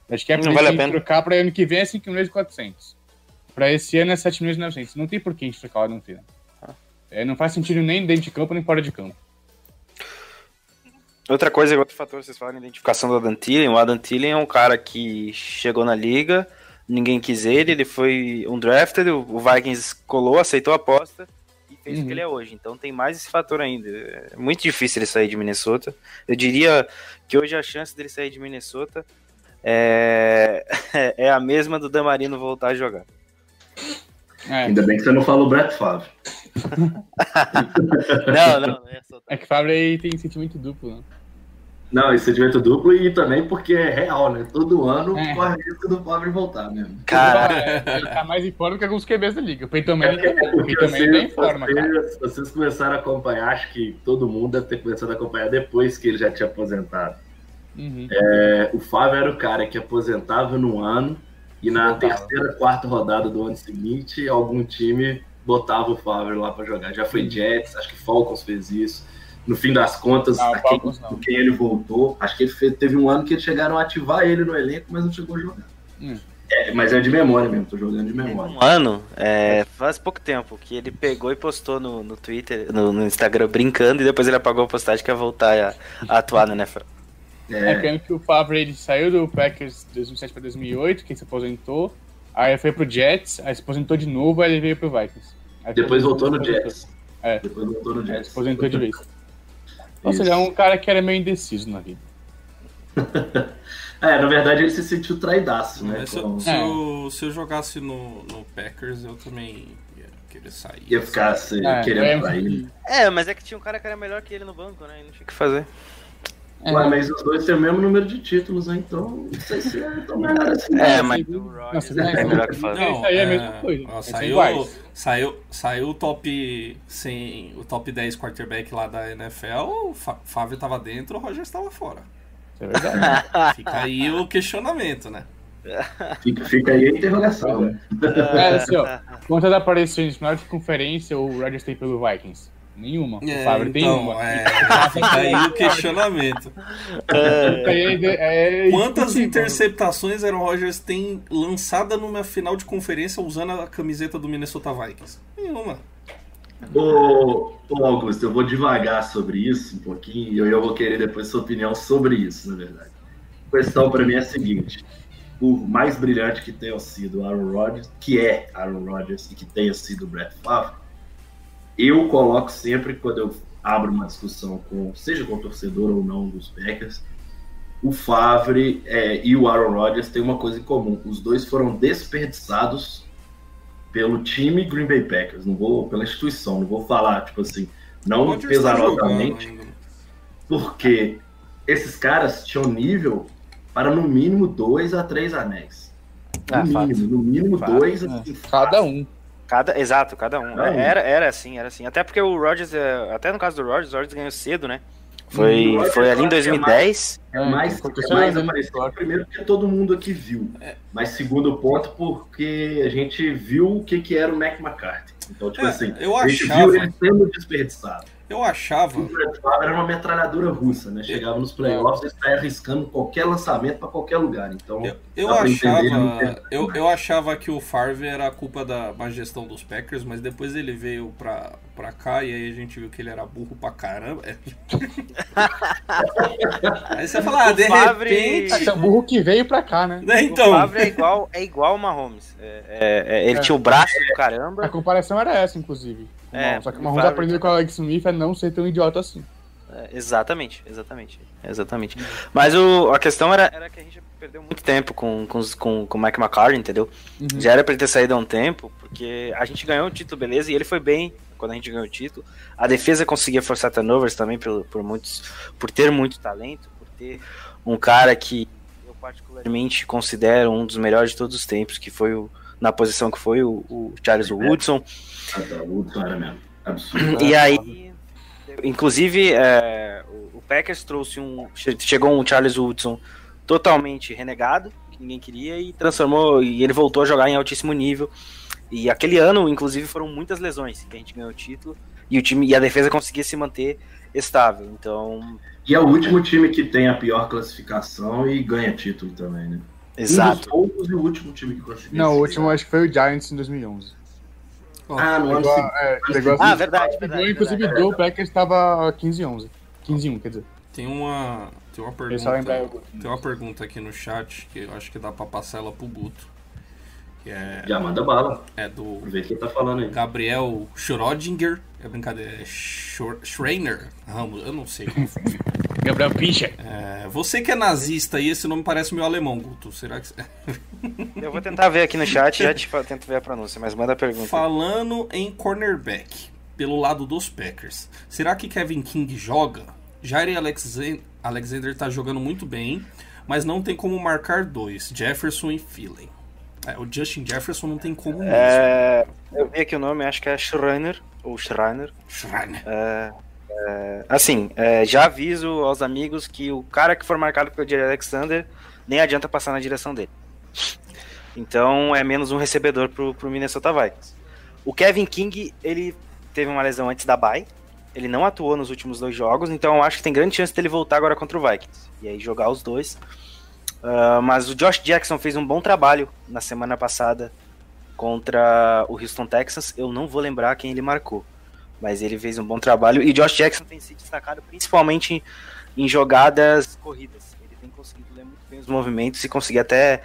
Dead cap não vale a pena. trocar para ano que vem é 5 milhões e 400. Para esse ano é 7 milhões e 900. Não tem por que a gente trocar o Adam Thielen. Ah. É, não faz sentido nem dentro de campo nem fora de campo. Outra coisa, outro fator, vocês falam identificação do Adam Thielen. O Adam Thielen é um cara que chegou na liga, ninguém quis ele, ele foi um drafted, o Vikings colou, aceitou a aposta fez uhum. o que ele é hoje. Então tem mais esse fator ainda. É muito difícil ele sair de Minnesota. Eu diria que hoje a chance dele sair de Minnesota é, [laughs] é a mesma do Damarino voltar a jogar. É. Ainda bem que você não falou Brett Favre. [laughs] não, não, não é, é que Favre aí tem sentimento duplo, né? Não, esse sentimento duplo e também porque é real, né? Todo ano é. corre risco do pobre voltar mesmo. Cara, ele tá mais em forma que alguns QBs da liga. O Peyton Manning é, também. O Peyton Manning tá em forma, você, cara. Vocês começaram a acompanhar, acho que todo mundo deve ter começado a acompanhar depois que ele já tinha aposentado. Uhum. É, o Fábio era o cara que aposentava no ano e na terceira, quarta rodada do ano seguinte, algum time botava o Fábio lá para jogar. Já foi Jets, acho que Falcons fez isso no fim das contas, não, quem, quem ele voltou, acho que ele fez, teve um ano que eles chegaram a ativar ele no elenco, mas não chegou a jogar. Hum. É, mas é de memória mesmo, tô jogando de memória. Um ano, é, faz pouco tempo, que ele pegou e postou no, no Twitter, no, no, Instagram, brincando, e depois ele apagou a postagem que ia voltar a, a atuar no NFL. É, é que o Favre ele saiu do Packers de 2007 para 2008, que se aposentou, aí foi pro Jets, aí se aposentou de novo, aí ele veio pro Vikings. Aí depois voltou no Jets. É. Depois voltou no Jets. É, se aposentou de vez. Ou seja, é um cara que era meio indeciso na vida. [laughs] é, na verdade ele se sentiu traidaço, né? Se, com... se, eu, se, eu, jogasse no, no Packers, eu também ia querer sair. Ia ficar assim, é, querendo é, trair. É, mas é que tinha um cara que era melhor que ele no banco, né? E não tinha o que fazer. É. Ué, mas os dois têm o mesmo número de títulos, né? então não sei se é tão melhor assim. É, mas o Rodgers é melhor que fazer. Não, aí é a mesma coisa. Ó, saiu, saiu, saiu o top sem o top 10 quarterback lá da NFL, o Fábio tava dentro, o Rogers tava fora. É verdade. [laughs] Fica aí o questionamento, né? Fica, fica aí a interrogação, né? É, assim, ó. Quantas aparições final de conferência o Rodgers tem pelo Vikings? Nenhuma. É, o Fábio então, tem uma. É, [laughs] fica aí o questionamento. É, é, Quantas interceptações Aaron Rodgers tem lançada numa final de conferência usando a camiseta do Minnesota Vikings? Nenhuma. Ô, ô Augusto, eu vou devagar sobre isso um pouquinho e eu, eu vou querer depois sua opinião sobre isso, na verdade. A questão para mim é a seguinte: por mais brilhante que tenha sido Aaron Rodgers, que é Aaron Rodgers e que tenha sido Brett Favre, eu coloco sempre, quando eu abro uma discussão com, seja com o torcedor ou não dos Packers, o Favre é, e o Aaron Rodgers têm uma coisa em comum. Os dois foram desperdiçados pelo time Green Bay Packers. Não vou pela instituição, não vou falar, tipo assim, não pesarosamente, porque esses caras tinham nível para no mínimo dois a três anéis. No ah, mínimo, fato. no mínimo fato. dois, assim, cada um. Cada, exato, cada um. Cada um. Era, era assim, era assim. Até porque o Rodgers, é, até no caso do Rodgers, o Rodgers ganhou cedo, né? Foi, foi ali em 2010. É mais, é mais, é mais primeiro porque todo mundo aqui viu. É. Mas segundo ponto, porque a gente viu o que, que era o Mac McCarthy. Então, tipo é, assim, eu a gente achava... viu ele sendo desperdiçado. Eu achava. O era uma metralhadora russa, né? Chegava nos playoffs e saia arriscando qualquer lançamento para qualquer lugar. Então, eu, eu achava, eu, eu achava que o Favre era a culpa da má gestão dos Packers, mas depois ele veio pra, pra cá e aí a gente viu que ele era burro pra caramba. [laughs] aí você fala, ah, de Favre... repente. É o burro que veio pra cá, né? Então. O Favre é igual, é igual o Mahomes. É, é, é ele é. tinha o braço do caramba. A comparação era essa, inclusive. É, só que o Mahomes aprendeu com o Alex Smith a não ser tão idiota assim. É, exatamente, exatamente. Exatamente. Mas o, a questão era, era que a gente perdeu muito tempo com, com, com, com o Mike McCarthy, entendeu? Uhum. Já era pra ele ter saído há um tempo, porque a gente ganhou o título, beleza, e ele foi bem quando a gente ganhou o título. A defesa conseguia forçar turnovers também por, por, muitos, por ter muito talento, por ter um cara que eu particularmente considero um dos melhores de todos os tempos, que foi o, na posição que foi o, o Charles Woodson. E aí, inclusive, é, o Packers trouxe um. Chegou um Charles Woodson totalmente renegado, que ninguém queria, e transformou. E ele voltou a jogar em altíssimo nível. E aquele ano, inclusive, foram muitas lesões que a gente ganhou o título. E o time e a defesa conseguia se manter estável. Então. E é o último time que tem a pior classificação e ganha título também, né? Exato. Um dos poucos e o último time que conseguiu. Não, o último acho que foi o Giants em 2011. Ah, no ano é, Ah, verdade, verdade. Inclusive, verdade, o Packers estava 15-11. 15-1, quer dizer. Tem uma, tem uma pergunta. Tem uma pergunta aqui no chat que eu acho que dá pra passar ela pro Guto. Que é, Já manda bala. É do. Ver quem tá falando aí. Gabriel Schrödinger. É brincadeira, é Schreiner Ramos, eu não sei como [laughs] Gabriel Picha. É, você que é nazista e esse nome parece meu alemão, Guto. Será que. [laughs] eu vou tentar ver aqui no chat já te tento ver a pronúncia, mas manda a pergunta. Falando em cornerback, pelo lado dos Packers, será que Kevin King joga? Jair Alexander, Alexander tá jogando muito bem, mas não tem como marcar dois: Jefferson e Philly. É, o Justin Jefferson não tem como é, Eu vi aqui o nome, acho que é Schreiner, ou Schreiner. Schreiner. É, é, assim, é, já aviso aos amigos que o cara que for marcado pelo Jerry Alexander nem adianta passar na direção dele. Então é menos um recebedor pro, pro Minnesota Vikings. O Kevin King, ele teve uma lesão antes da bye. Ele não atuou nos últimos dois jogos, então eu acho que tem grande chance dele voltar agora contra o Vikings. E aí jogar os dois. Uh, mas o Josh Jackson fez um bom trabalho na semana passada contra o Houston Texans. Eu não vou lembrar quem ele marcou, mas ele fez um bom trabalho. E Josh Jackson tem se destacado principalmente em, jogadas corridas. Ele tem conseguido ler muito bem os movimentos e conseguir até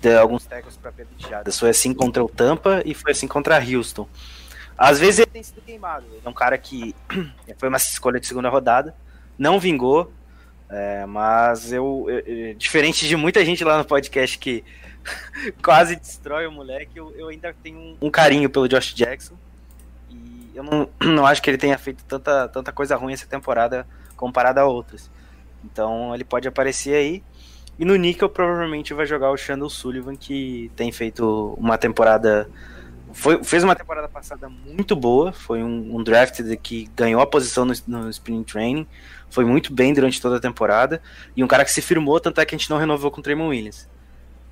dar alguns tackles para perda de. Foi assim contra o Tampa e foi assim contra a Houston. Às vezes ele tem sido queimado. Ele é um cara que [clears throat] foi uma escolha de segunda rodada, não vingou, é, mas eu, eu, diferente de muita gente lá no podcast que [laughs] quase destrói o moleque, eu, eu ainda tenho um, um, carinho pelo Josh Jackson. E eu não, [clears throat] não acho que ele tenha feito tanta, tanta coisa ruim essa temporada comparada a outras. Então ele pode aparecer aí. E no Nickel provavelmente vai jogar o Shandon Sullivan, que tem feito uma temporada. Foi, fez uma temporada passada muito boa. Foi um, um draft que ganhou a posição no, no Spring Training. Foi muito bem durante toda a temporada. E um cara que se firmou, tanto é que a gente não renovou com o Tremon Williams.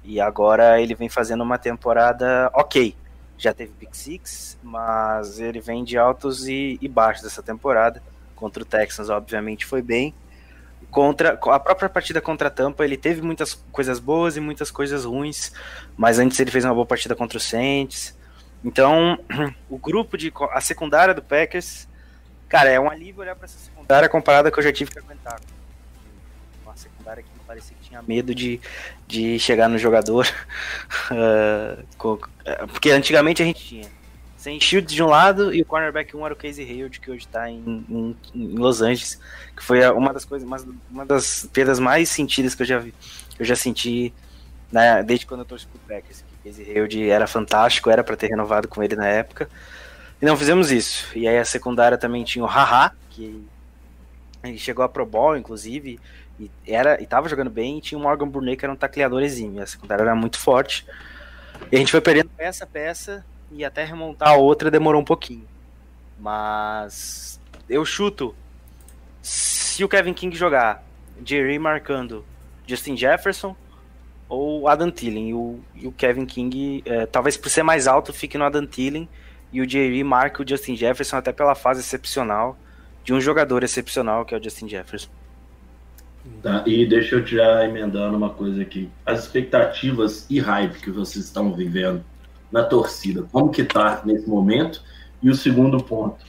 E agora ele vem fazendo uma temporada ok. Já teve Big Six, mas ele vem de altos e, e baixos dessa temporada. Contra o Texans, obviamente, foi bem contra a própria partida contra a Tampa, ele teve muitas coisas boas e muitas coisas ruins, mas antes ele fez uma boa partida contra o Saints. Então, [clears throat] o grupo de a secundária do Packers, cara, é um alívio olhar para essa secundária comparada com que eu já tive que aguentar. Uma secundária que me parecia que tinha medo de, de chegar no jogador. [laughs] uh, porque antigamente a gente tinha sem Shields de um lado e o cornerback 1 era o Casey Hayward, que hoje está em, em, em, Los Angeles, que foi uma das coisas, uma, uma das perdas mais sentidas que eu já vi, eu já senti né, desde quando eu torço pro Packers. Que Casey Hayward era fantástico, era para ter renovado com ele na época. E não fizemos isso. E aí a secundária também tinha o Haha, que ele chegou a Pro Bowl, inclusive, e era e tava jogando bem, e tinha o Morgan Burnet, que era um tacleador exímio. A secundária era muito forte. E a gente foi perdendo peça a peça, e até remontar a outra demorou um pouquinho. Mas eu chuto se o Kevin King jogar Jerry marcando Justin Jefferson ou Adam Thielen. E o, e o Kevin King, é, talvez por ser mais alto, fique no Adam Thielen e o Jerry marque o Justin Jefferson até pela fase excepcional de um jogador excepcional que é o Justin Jefferson. Tá, e deixa eu já emendando uma coisa aqui. As expectativas e hype que vocês estão vivendo na torcida, como que está nesse momento. E o segundo ponto,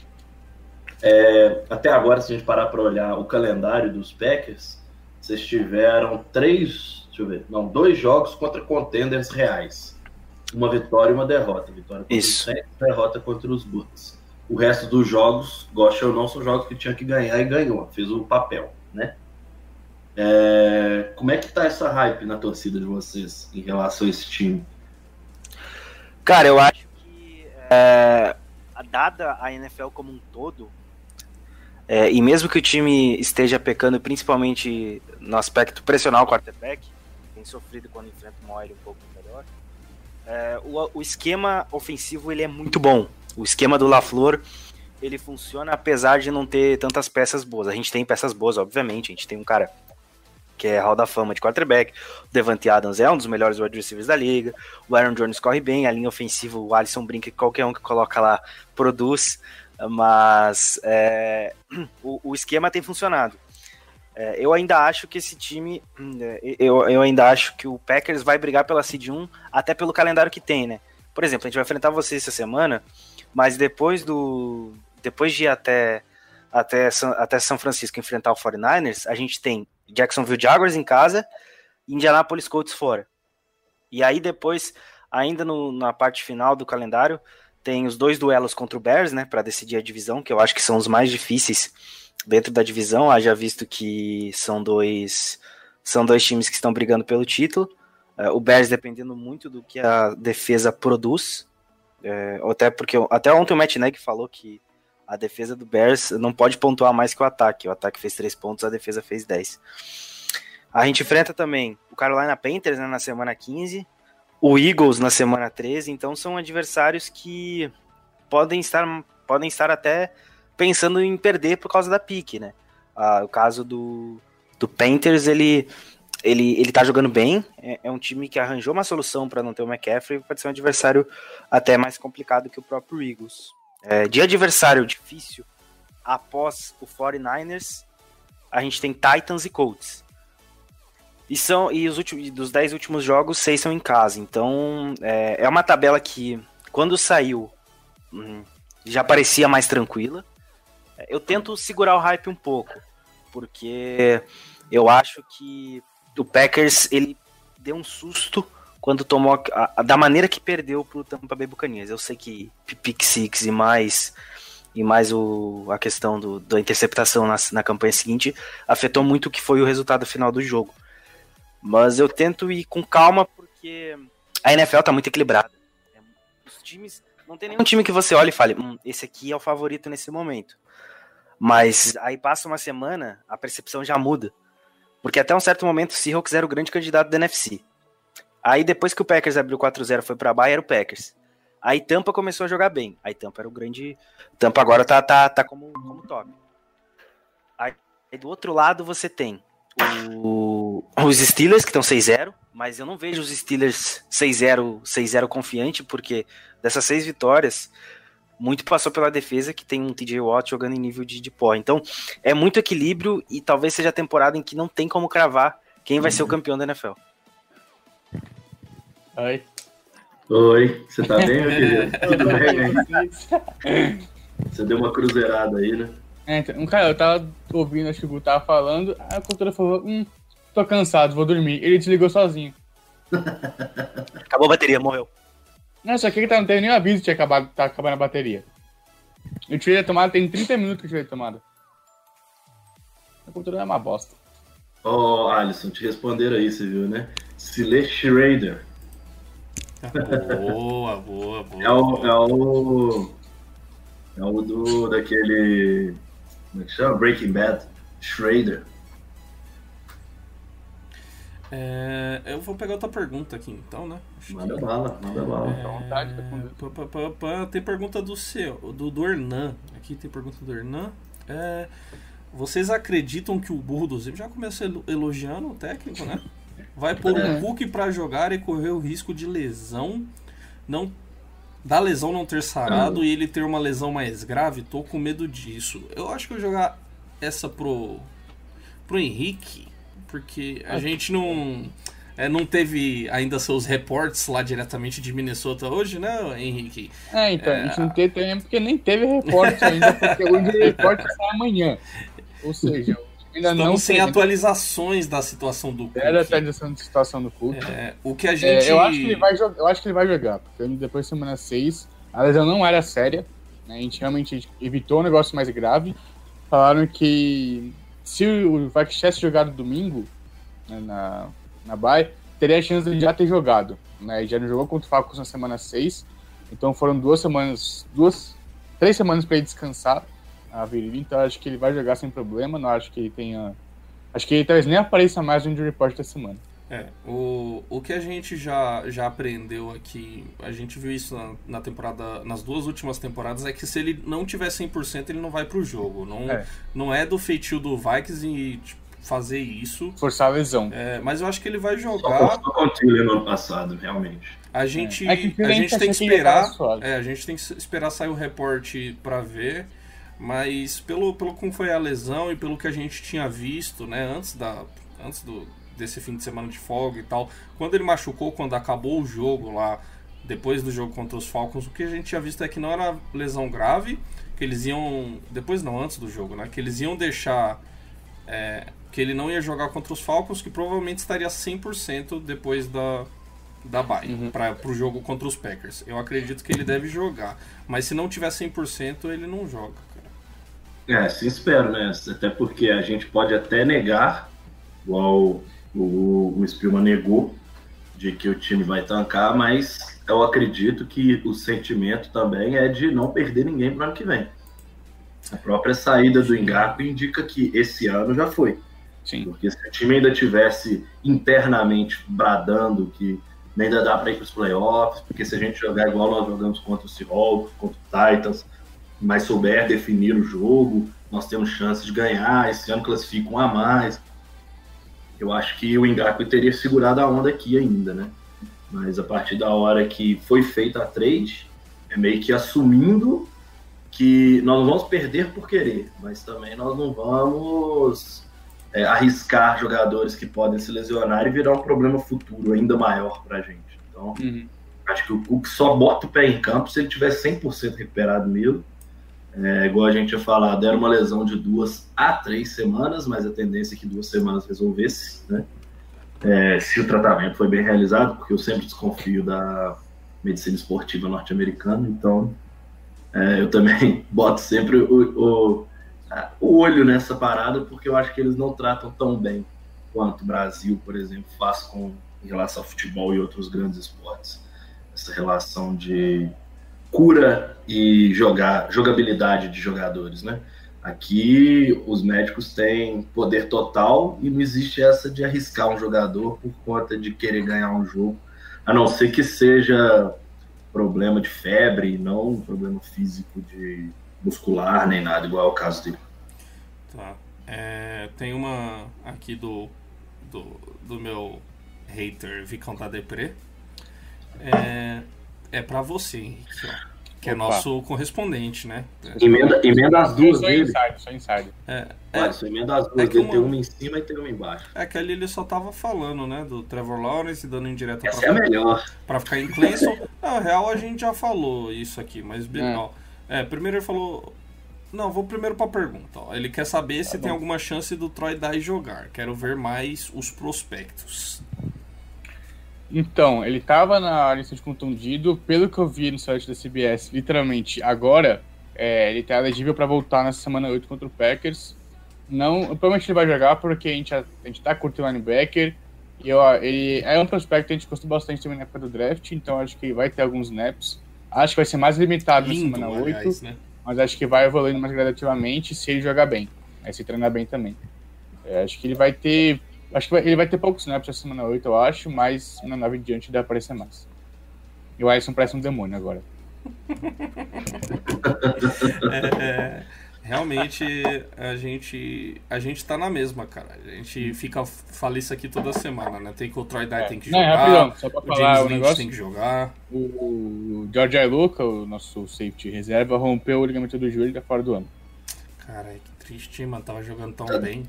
é, até agora, se a gente parar para olhar o calendário dos Packers, vocês tiveram três, deixa eu ver, não, dois jogos contra contenders reais. Uma vitória e uma derrota. Vitória contra Isso. os Saints, derrota contra os Bucks. O resto dos jogos, goste ou não, são jogos que tinha que ganhar e ganhou. Fez o papel, né? É, como é que tá essa hype na torcida de vocês em relação a esse time? Cara, eu acho que é, dada a NFL como um todo, é, e mesmo que o time esteja pecando principalmente no aspecto pressionar o quarterback, tem sofrido quando enfrenta uma OL um pouco melhor, é, o, o, esquema ofensivo ele é muito bom. O esquema do LaFleur ele funciona apesar de não ter tantas peças boas. A gente tem peças boas, obviamente. A gente tem um cara que é Hall da Fama de quarterback. O Devante Adams é um dos melhores wide receivers da liga. O Aaron Jones corre bem. A linha ofensiva, o Alisson brinca que qualquer um que coloca lá produz. Mas é, o, o, esquema tem funcionado. É, eu ainda acho que esse time. É, eu, eu ainda acho que o Packers vai brigar pela Seed 1, até pelo calendário que tem, né? Por exemplo, a gente vai enfrentar você essa semana, mas depois do. Depois de ir até, até, até São Francisco enfrentar o 49ers, a gente tem Jacksonville Jaguars em casa e Indianapolis Colts fora. E aí depois, ainda no, na parte final do calendário, tem os dois duelos contra o Bears, né, para decidir a divisão, que eu acho que são os mais difíceis dentro da divisão, haja visto que são dois são dois times que estão brigando pelo título. É, o Bears dependendo muito do que a defesa produz, é, até porque até ontem o Matt falou que a defesa do Bears não pode pontuar mais que o ataque. O ataque fez 3 pontos, a defesa fez 10. A gente enfrenta também o Carolina Panthers né, na semana 15, o Eagles na semana 13, então são adversários que podem estar, podem estar até pensando em perder por causa da pique, né? Ah, o caso do, do Panthers, ele, ele, ele tá jogando bem, é, é um time que arranjou uma solução para não ter o McCaffrey, pode ser um adversário até mais complicado que o próprio Eagles. É, de adversário difícil, após o 49ers, a gente tem Titans e Colts. E são e os últimos dos 10 últimos jogos, seis são em casa. Então, é, é uma tabela que quando saiu hum, já parecia mais tranquila. É, eu tento segurar o hype um pouco, porque eu acho que o Packers ele deu um susto quando tomou a, a, da maneira que perdeu pro Tampa Bay Buccaneers. Eu sei que pick six e mais e mais o, a questão do, da interceptação na, na campanha seguinte afetou muito o que foi o resultado final do jogo. Mas eu tento ir com calma porque a NFL tá muito equilibrada. Os times não tem nenhum time que você olhe e fale, hum, esse aqui é o favorito nesse momento. Mas aí passa uma semana, a percepção já muda. Porque até um certo momento o Seahawks era o grande candidato da NFC. Aí depois que o Packers abriu 4-0 foi pra baixo, era o Packers. Aí Tampa começou a jogar bem. Aí Tampa era o grande. Tampa agora tá, tá, tá como, como top. Aí, aí do outro lado você tem o, os Steelers, que estão 6-0, mas eu não vejo os Steelers 6-0 6-0 confiante, porque dessas seis vitórias, muito passou pela defesa, que tem um TJ Watt jogando em nível de, de pó. Então, é muito equilíbrio e talvez seja a temporada em que não tem como cravar quem vai ser o campeão da NFL. Oi. Oi, você tá bem, meu querido? [laughs] Tudo bem, Você deu uma cruzeirada aí, né? É, então, um cara, eu tava ouvindo, acho que o Gu tava falando, aí a cultura falou, hum, tô cansado, vou dormir. Ele desligou sozinho. [laughs] Acabou a bateria, morreu. Não, só que ele tá, não teve nenhum aviso que tinha acabado, tá acabando a bateria. Eu tirei a tomada, tem 30 minutos que eu tirei a tomada. A cultura é uma bosta. Ó, oh, Alisson, te responderam aí, você viu, né? Silet Schrader. Boa, boa, boa. É o, é o. É o do. daquele. Como é que chama? Breaking Bad. Schrader. É, eu vou pegar outra pergunta aqui então, né? Acho manda que... bala, manda bala. É, vontade, pá, pá, pá, pá, tem pergunta do seu, do, do Hernan. Aqui tem pergunta do Hernan. É, vocês acreditam que o burro do Zip já começou elogiando o técnico, né? Vai pôr um Cook para jogar e correr o risco de lesão, não da lesão não ter sarado e ele ter uma lesão mais grave. Tô com medo disso. Eu acho que eu vou jogar essa pro pro Henrique, porque a gente não é, não teve ainda seus reportes lá diretamente de Minnesota hoje, né, Henrique? É, então, é... a gente não teve também porque nem teve reporte [laughs] ainda, porque o reporte sai amanhã. Ou seja, ainda Estamos não sem atualizações da situação do Cook. Era atualização da situação do Cook. É, o que a gente. É, eu, acho que ele vai jogar, eu acho que ele vai jogar, porque depois da semana 6, a lesão não era séria. Né, a gente realmente evitou um negócio mais grave. Falaram que se o Vikings tivesse jogado domingo né, na, na Bay, teria a chance de já ter jogado. Né? Ele já não jogou contra o Falcons na semana 6. Então foram duas semanas, duas, três semanas para ele descansar a virilha, então acho que ele vai jogar sem problema, não acho que ele tenha. Acho que ele talvez nem apareça mais no Injury Report da semana. É, o, o que a gente já, já aprendeu aqui, a gente viu isso na, na temporada, nas duas últimas temporadas, é que se ele não tiver 100%, ele não vai pro jogo. Não é, não é do feitio do Vikings e tipo, fazer isso. Forçar a lesão. É, mas eu acho que ele vai jogar. Só com o no ano passado, realmente. A gente, é. É a gente tem que esperar. É, a gente tem que esperar sair o reporte para ver. Mas pelo, pelo como foi a lesão e pelo que a gente tinha visto, né, antes, da, antes do, desse fim de semana de folga e tal, quando ele machucou, quando acabou o jogo lá, depois do jogo contra os Falcons, o que a gente tinha visto é que não era lesão grave, que eles iam. Depois não, antes do jogo, né? Que eles iam deixar. É, que ele não ia jogar contra os Falcons, que provavelmente estaria 100% depois da, da bye uhum. para o jogo contra os Packers. Eu acredito que ele deve jogar, mas se não tiver 100%, ele não joga. É, se espero, né? Até porque a gente pode até negar, igual o, o Spilman negou, de que o time vai tancar, mas eu acredito que o sentimento também é de não perder ninguém para o ano que vem. A própria saída do Engaco indica que esse ano já foi. Sim. Porque se o time ainda tivesse internamente bradando que ainda dá para ir para os playoffs, porque se a gente jogar igual nós jogamos contra o Seahawks, contra o Titans, mas souber definir o jogo, nós temos chance de ganhar. Esse ano classifica um a mais. Eu acho que o Engaku teria segurado a onda aqui ainda, né? Mas a partir da hora que foi feita a trade, é meio que assumindo que nós não vamos perder por querer, mas também nós não vamos é, arriscar jogadores que podem se lesionar e virar um problema futuro ainda maior para a gente. Então, uhum. acho que o Cook só bota o pé em campo se ele tiver 100% recuperado mesmo é, igual a gente tinha falado, era uma lesão de duas a três semanas, mas a tendência é que duas semanas resolvesse, né? É, se o tratamento foi bem realizado, porque eu sempre desconfio da medicina esportiva norte-americana, então é, eu também [laughs] boto sempre o, o, o, olho nessa parada, porque eu acho que eles não tratam tão bem quanto o Brasil, por exemplo, faz com em relação ao futebol e outros grandes esportes. Essa relação de cura e jogar jogabilidade de jogadores, né? Aqui os médicos têm poder total e não existe essa de arriscar um jogador por conta de querer ganhar um jogo, a não ser que seja problema de febre, não um problema físico de muscular nem nada, igual é o caso dele. Tá. É, tem uma aqui do, do, do meu hater Vicão Depré. É, é pra você, Henrique, ó, que é Opa. nosso correspondente, né? Emenda, emenda as duas só dele. insider, só insider. É, Olha, é, só emenda as duas é dele. uma- Tem uma em cima e tem uma embaixo. é que ali ele só tava falando, né? Do Trevor Lawrence dando indireta Essa é a pra, melhor. pra ficar em Clemson. [laughs] Na real, a gente já falou isso aqui, mas bem, É. ó, é, primeiro ele falou. Não, vou primeiro pra pergunta. Ó. Ele quer saber se Tá tem bom. alguma chance do Troy Dye jogar. Quero ver mais os prospectos. Então, ele tava na lista de contundido, pelo que eu vi no site da CBS, literalmente agora, é, ele tá elegível pra voltar nessa semana 8 contra o Packers. Não, provavelmente ele vai jogar porque a gente, a, a gente tá curtindo o linebacker. E eu, ele é um prospecto que a gente gostou bastante também na época do draft, então acho que vai ter alguns snaps. Acho que vai ser mais limitado Lindo, na semana 8, aliás, né? mas acho que vai evoluindo mais gradativamente se ele jogar bem. Aí se treinar bem também. É, acho que ele vai ter. Acho que vai- ele vai ter poucos snaps na semana 8, eu acho, mas na 9 em diante deve aparecer mais. E o Alisson parece um demônio agora. [laughs] É, é, realmente a gente a gente tá na mesma, cara. A gente fica fala isso aqui toda semana, né? Tem que o Troy Dye tem que Não, é jogar, rapidão, só pra o falar James o Lynch negócio. tem que jogar. O, o George Iluka, o nosso safety reserva, rompeu o ligamento do joelho e tá fora do ano. Caralho, que triste, hein, mano. Tava jogando tão [clears throat] bem.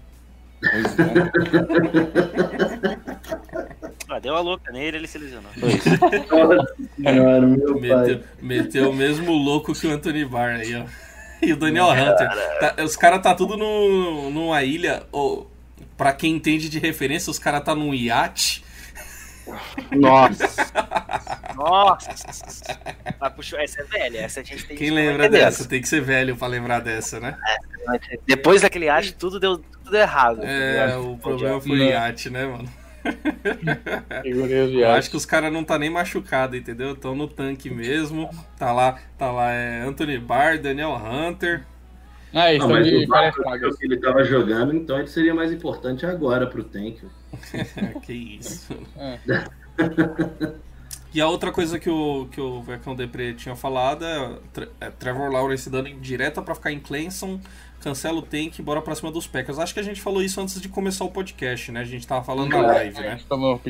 Pois é. [laughs] Ah, deu a louca nele, ele se lesionou. Foi isso. Nossa senhora, meu Meteu, pai. meteu o mesmo louco que o Anthony Barr aí, ó. E o Daniel Hunter. Tá- os caras tá tudo no, numa ilha. Ou, pra quem entende de referência, os caras tá num iate. Nossa. Nossa! Ah, puxou, essa é velha, essa a gente tem Quem que lembra entender dessa? Tem que ser velho pra lembrar dessa, né? essa. Depois daquele arte, tudo deu tudo deu errado. É, ligado? o problema foi o iate, né, mano? Eu acho que os caras não tá nem machucado, entendeu? Estão no tanque mesmo. Tá lá, tá lá é Anthony Barr, Daniel Hunter. Ah, eles Não, mas de o Barco que ele tava jogando, então ele seria mais importante agora pro Tank. [laughs] que isso. É. [laughs] E a outra coisa que o, que o Vecão Depre tinha falado é, é Trevor Lawrence dando direta pra ficar em Clemson, cancela o tank e bora pra cima dos Packers. Acho que a gente falou isso antes de começar o podcast, né? A gente tava falando na live, né?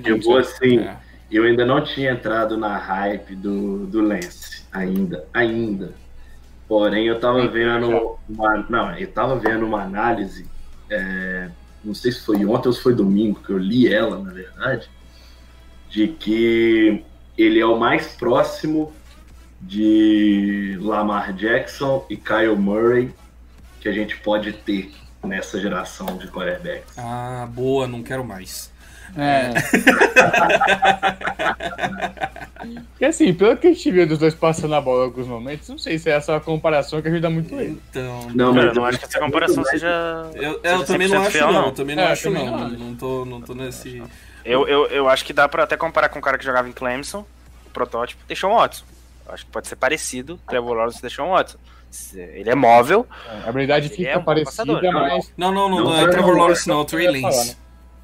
Eu vou assim, É. eu ainda não tinha entrado na hype do, do Lance. Ainda, ainda. Porém, eu tava vendo uma. Não, eu tava vendo uma análise. é, não sei se foi ontem ou se foi domingo, que eu li ela, na verdade, de que ele é o mais próximo de Lamar Jackson e Kyle Murray que a gente pode ter nessa geração de quarterbacks. Ah, boa, não quero mais. É. Porque assim, pelo que a gente viu dos dois passando a bola em alguns momentos, não sei se é essa uma comparação que ajuda muito ele. Então. Não, Cara, mas eu não acho que essa comparação seja. Eu, seja eu também não 100% acho, fiel, não. Eu também não É, acho, também não. não Não, tô, não tô nesse. Eu, eu, eu acho que dá pra até comparar com o cara que jogava em Clemson, o protótipo, deixou um Watson. Eu acho que pode ser parecido, Trevor Lawrence deixou um Watson. Ele é móvel, A habilidade fica é um parecida, passador. mas. Não, não, não, Não, não é não, Trevor não, Lawrence, não, é o Trey Lance. né?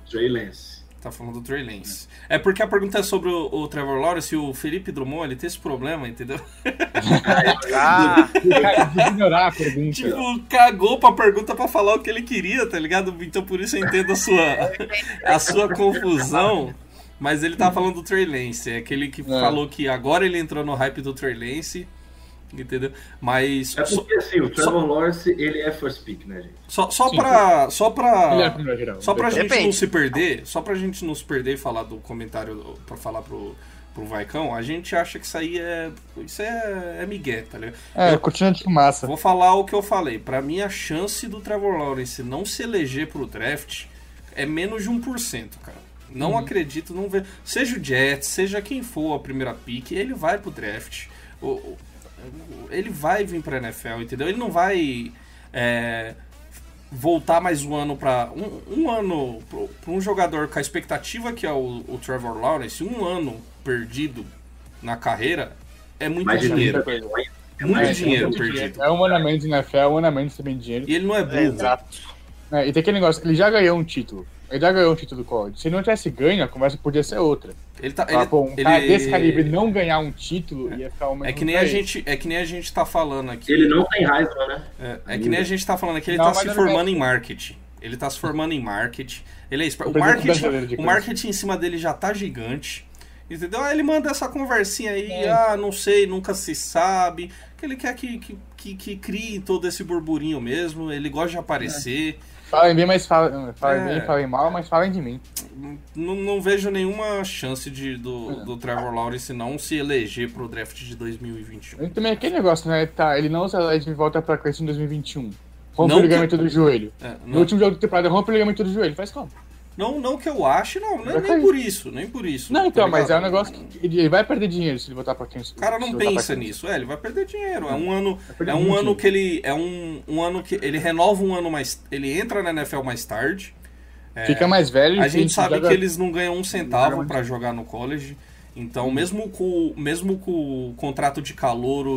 Trey Lance. Tá falando do Trey Lance. É porque a pergunta é sobre o, o Trevor Lawrence e o Felipe Drummond, ele tem esse problema, entendeu? [laughs] ah, ignorar a pergunta. Tipo, cagou pra pergunta pra falar o que ele queria, tá ligado? Então por isso eu entendo a sua, a sua confusão. Mas ele tava falando do Trey Lance, é aquele que falou que agora ele entrou no hype do Trey Lance, entendeu? Mas É só, porque assim, o Trevor Lawrence, ele é first pick, né, gente? só, só Sim, pra. Só pra. Ele é a primeira geral. Só pra gente Depende. não se perder, só pra gente não se perder e falar do comentário pra falar pro, pro Vaicão, a gente acha que isso aí é. Isso é, é migué, tá ligado? É, cortina de fumaça. Vou falar o que eu falei. Pra mim, a chance do Trevor Lawrence não se eleger pro draft é menos de 1%, cara. Não acredito, não vejo. Seja o Jets, seja quem for a primeira pick, ele vai pro draft. O- ele vai vir pra NFL, entendeu? Ele não vai é, voltar mais um ano pra. Um, um ano pra um jogador com a expectativa que é o, o Trevor Lawrence, um ano perdido na carreira é muito Mais dinheiro. 30 milhões. Muito É, dinheiro muito perdido. É um ano a menos na NFL, um ano a menos também de dinheiro. E ele não é burro. Exato. É, e tem aquele negócio, ele já ganhou um título. Ele já ganhou um título do college. Se ele não tivesse ganho, a conversa podia ser outra. Ele tá. Ah, Ele, pô, um ele- cara desse calibre não ganhar um título ia ficar uma É que nem a gente, é que nem a gente tá falando aqui. Ele não tem Heisman, né? É, é que nem a gente tá falando aqui, ele Não, tá se formando em marketing. Ele tá se formando em marketing. Ele é expert. O marketing, o marketing em cima dele já tá gigante. Entendeu? Aí ele manda essa conversinha aí, É. ah, não sei, nunca se sabe. Que ele quer que, que, que, que crie todo esse burburinho mesmo. Ele gosta de aparecer. Falem bem, mas falem, falem É. bem, falem mal, mas falem de mim. Não, não vejo nenhuma chance de, do, do Trevor Lawrence não se eleger pro draft de 2021. E também aquele negócio, né? Tá, ele não se elege de volta pra Clemson em 2021. Rompe Não o que- ligamento do joelho. É, No último jogo da temporada, rompe o ligamento do joelho. Faz como? Não, não que eu ache, não, é nem cair. por isso, nem por isso. Não, tá então, mas é um negócio que ele vai perder dinheiro se ele voltar pra Clemson. O cara não pensa nisso, é, ele vai perder dinheiro. É um ano, é um ano que ele é um, um ano que ele renova um ano mais, ele entra na NFL mais tarde. Fica mais velho. A gente sabe joga- que eles não ganham um centavo pra jogar no college. Então, mesmo com mesmo com o contrato de calor,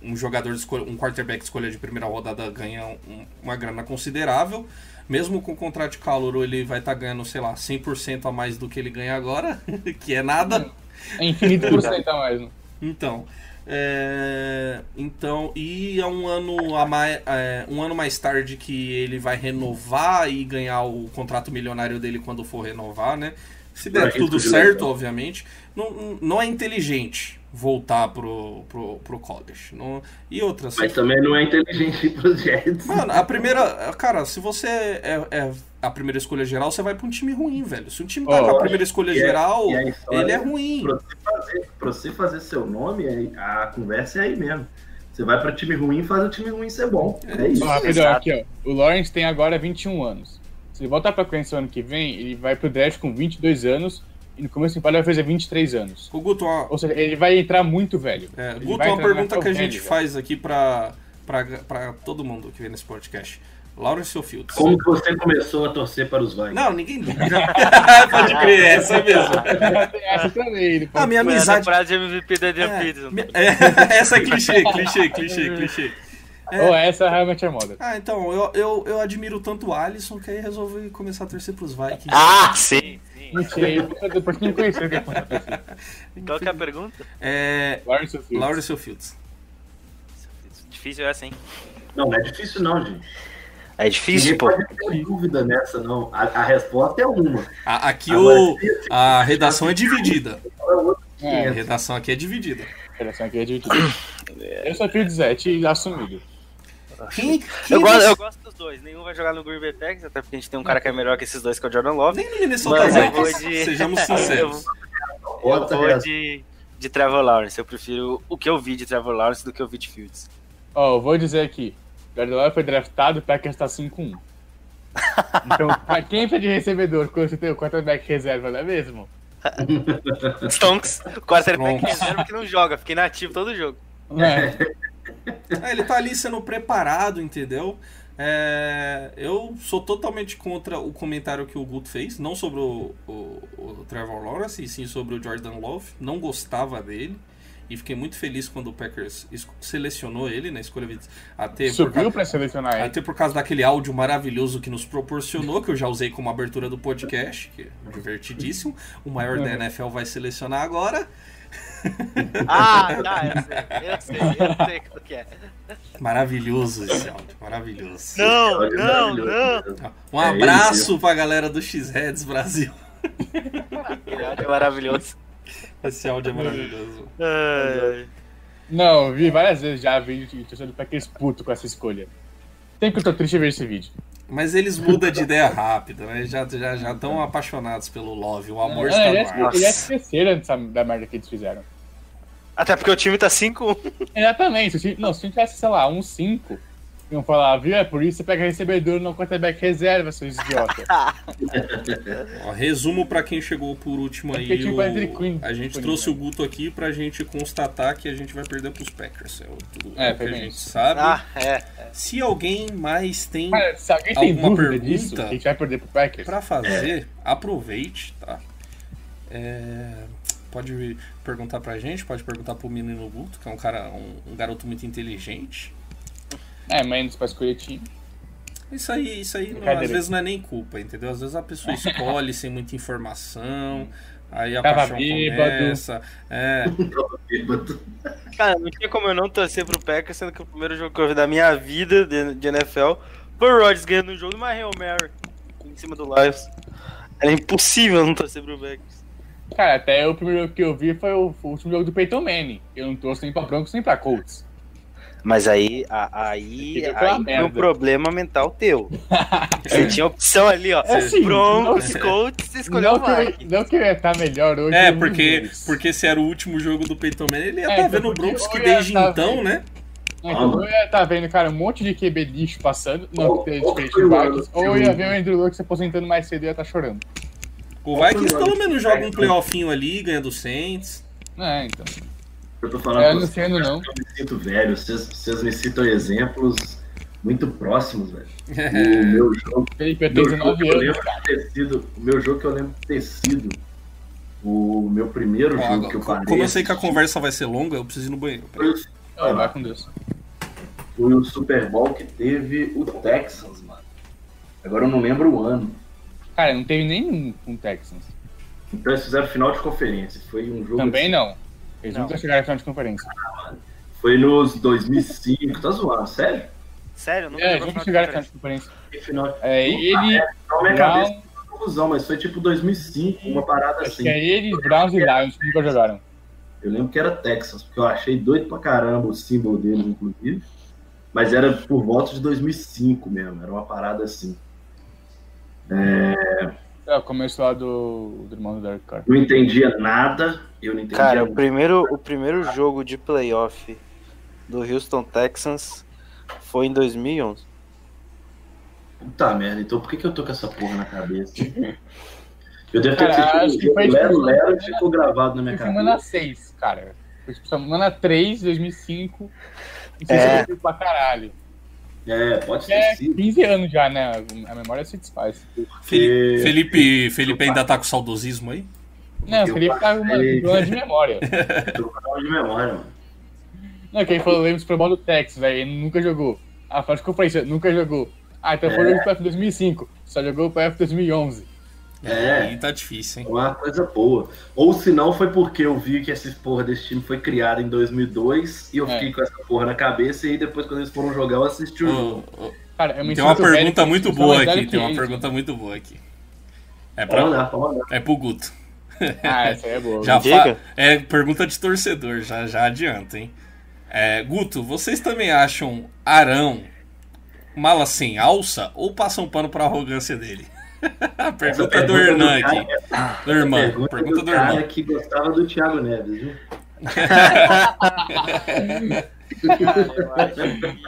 um jogador de escolha, um quarterback escolha de primeira rodada ganha um- uma grana considerável. Mesmo com o contrato de calor, ele vai estar ganhando, sei lá, 100% a mais do que ele ganha agora, [laughs] que é nada. É infinito por cento a mais, né? Então, é, então e é um ano a mais, é, um ano mais tarde que ele vai renovar e ganhar o contrato milionário dele quando for renovar, né? Se der tudo certo, obviamente, não, não é inteligente voltar pro, pro, pro college. Não, e outra, se Mas também não é inteligente ir pros Jets. Mano, a primeira. Cara, se você é, é a primeira escolha geral, você vai pra um time ruim, velho. Se um time tá com a primeira escolha é- geral, história- ele é ruim. Pra você fazer, pra você fazer seu nome, a conversa é aí mesmo. Você vai pra time ruim e faz o time ruim ser bom. É isso. Rapidão, Exato. aqui, ó. O Lawrence tem agora 21 anos. Se ele voltar pra Clemson ano que vem, ele vai pro draft com 22 anos. E no começo do temporada vai fazer 23 anos. O Guto, uma, Ou seja, ele vai entrar muito velho. é, Ele Guto, uma pergunta que a gente velho, faz aqui pra, pra, pra todo mundo que vem nesse podcast. Lawrence Fields? Como que você começou a torcer para os Vikings? Não, ninguém liga. [laughs] Pode crer, é essa mesmo. Essa também. Ele A minha a amizade. temporada de MVP da Adrian É, Peterson. minha- é, [laughs] essa é clichê, clichê, clichê, clichê. Ou essa realmente é moda. Ah, então, eu, eu, eu admiro tanto o Alisson que aí resolvi começar a torcer pros Vikings. Ah, sim, sim. Mentira, depois que não conheceu que é Qual que é a pergunta? É. Lawrence Fields? Lawrence Fields? Difícil essa, hein? Não, não é difícil não, gente. É difícil, Ninguém pô. pode ter dúvida nessa, não. A, a resposta é uma. A- aqui Agora, o, a redação é dividida. [laughs] é outra A É, redação aqui é dividida. a relação aqui é dividida. Eu sou Fields Zete assumido. Quem, quem Eu gosto, você- eu gosto dos dois. Nenhum vai jogar no Green Bay Packers, até porque a gente tem um cara que é melhor que esses dois, que é o Jordan Love. Nem no Minnesota eu Vikings, de- sejamos [laughs] Eu sinceros. Eu Outra vou de, de Trevor Lawrence. Eu prefiro o que eu vi de Trevor Lawrence do que eu vi de Fields. Ó, eu vou dizer aqui. Jordan Love foi draftado, o Packers tá 5-1. [laughs] Então, pra quem tá de recebedor quando você tem o quarterback reserva, não é mesmo? Stonks, o quarterback Stonks. reserva que não joga, fica inativo todo jogo. É. [laughs] É, ele tá ali sendo preparado, entendeu? É, eu sou totalmente contra o comentário que o Guto fez, não sobre o, o- o Trevor Lawrence, e sim sobre o Jordan Love. Não gostava dele. E fiquei muito feliz quando o Packers selecionou ele na escolha 20, até Subiu pra selecionar ele. até por causa daquele áudio maravilhoso que nos proporcionou, que eu já usei como abertura do podcast, que é divertidíssimo. O maior da NFL vai selecionar agora. [laughs] Ah, tá, eu sei, eu sei, eu sei o que é. Maravilhoso esse áudio, maravilhoso. Não, Olha, não, não. Um É abraço pra galera do X-Heads Brasil. Aquele áudio é maravilhoso. Esse áudio é maravilhoso. Ai, Não, vi várias vezes já vídeo de torcedor do Packers puto com essa escolha. Sempre que eu tô triste ver esse vídeo. Mas eles mudam de ideia rápido, né? Já estão já, já tão apaixonados pelo Love. O amor está no é, ar. ele é esqueceram dessa, da merda que eles fizeram. Até porque o time tá 5-1. Exatamente. Se o time, não, se o time tivesse, sei lá, um 5, iam falar, viu? É por isso que você pega recebedor no quarterback reserva, seus idiota. [laughs] Ó, resumo pra quem chegou por último É aí. tinha o Quinn A gente trouxe o Guto aqui pra gente constatar que a gente vai perder pros Packers. É o, tudo- É, é que a gente isso. sabe. Ah, é. Se alguém mais tem Cara, se alguém tem Alguma pergunta? disso, a gente vai perder pro Packers, pra fazer, aproveite, tá? É, pode perguntar pra gente, pode perguntar pro menino Guto, que é um cara, um, um garoto muito inteligente. É, menos pra escolher time. Isso aí, isso aí não, às vezes não é nem culpa, entendeu? Às vezes a pessoa [laughs] escolhe sem muita informação, aí a Tava paixão bêbado. começa. É, [laughs] Cara, não tinha como eu não torcer pro Packers, sendo que o primeiro jogo que eu vi da minha vida de, de NFL foi o Rodgers ganhando um jogo de uma Hail Mary em cima do Lions. Era impossível não torcer pro Packers. Cara, até o primeiro jogo que eu vi foi o, o último jogo do Peyton Manning. Eu não torço nem pra Broncos nem pra Colts. Mas aí, a- aí, aí um merda. problema mental teu. [laughs] Você tinha opção ali, ó. É assim, Broncos, Colts, você escolheu Não o que, eu, não que eu ia estar melhor hoje. é porque, porque se era o último jogo do Peyton Manning, ele ia É, estar então vendo o Broncos que desde tá então, vendo. né? Então eu ia estar vendo, cara, um monte de QB lixo passando. Não, que diferente o Vikings. Ou eu o- ia ver o Andrew Luck se aposentando mais cedo e ia estar chorando. O Vikings o pelo menos joga um playoffinho ali, ganha do Saints. É, então. Eu tô falando É, não vocês, sei, não, eu me sinto velho. Vocês, vocês me citam exemplos muito próximos, velho. [laughs] O meu jogo, Felipe, eu meu tenho jogo 19 que eu anos, lembro cara. de ter sido. O meu jogo que eu lembro de ter sido. O meu primeiro Ó, jogo que eu agora, parei. como eu sei que a conversa vai ser longa, eu preciso ir no banheiro. Foi o, Ó, vai com Deus. foi o Super Bowl que teve o Texans, mano. Agora eu não lembro o ano. Cara, não teve nenhum com o Texans. Então eles fizeram final de conferência. Foi um jogo. Também assim, não. Eles Não. nunca chegaram à final de conferência. Foi nos 2005. Tá zoando, sério? Sério, nunca É, eles nunca chegaram à final de conferência. Final. É, ele, Não, minha cabeça Brown, tá confusão, mas foi tipo 2005, uma parada acho assim. que é ele, Browns e Lions que nunca jogaram. Eu lembro que era Texas, porque eu achei doido pra caramba o símbolo deles, inclusive. Mas era por volta de 2005 mesmo, era uma parada assim. É, o começo lá do, do irmão do Derek Carr. Não entendia nada, eu não entendia Cara, o nada. primeiro, o primeiro jogo de playoff do Houston Texans foi em 2011. Puta merda, então por que, que eu tô com essa porra na cabeça? [laughs] Eu devo ter Cara, assistido que o Lero Lero e semana- ficou gravado na minha Foi semana cabeça. 6, cara. Foi tipo semana 3, 2005. Não sei É. pra caralho. É, pode ter É sido. 15 anos já, né? A memória se desfaz. porque- Felipe, Felipe ainda tá com saudosismo aí? Não, Eu o Felipe tá com uma de memória. [laughs] Eu tô de memória, mano. Não, que ele falou, lembra do Super Bowl do Texas, velho. Ele nunca jogou. Ah, faz conferência, nunca jogou. Ah, então foi o PF 2005. Só jogou o PF 2011. É. Aí tá difícil, hein? Uma coisa boa. Ou se não, foi porque eu vi que essa porra desse time foi criada em 2002 e eu É. fiquei com essa porra na cabeça. E aí depois, quando eles foram jogar, eu assisti o jogo. Cara, eu me Tem uma velho pergunta muito boa aqui. Tem uma eles. pergunta muito boa aqui. É, pra, pode mandar. é pro Guto. [laughs] Ah, essa aí é boa. Já fa- é pergunta de torcedor, já, já adianta, hein? É, Guto, vocês também acham Arão mala sem alça ou passam pano pra arrogância dele? A [laughs] Essa pergunta do Hernan cara- aqui. Do irmão. Pergunta, Pergunta do do cara irmão. que gostava do Thiago Neves, viu? Cara, eu acho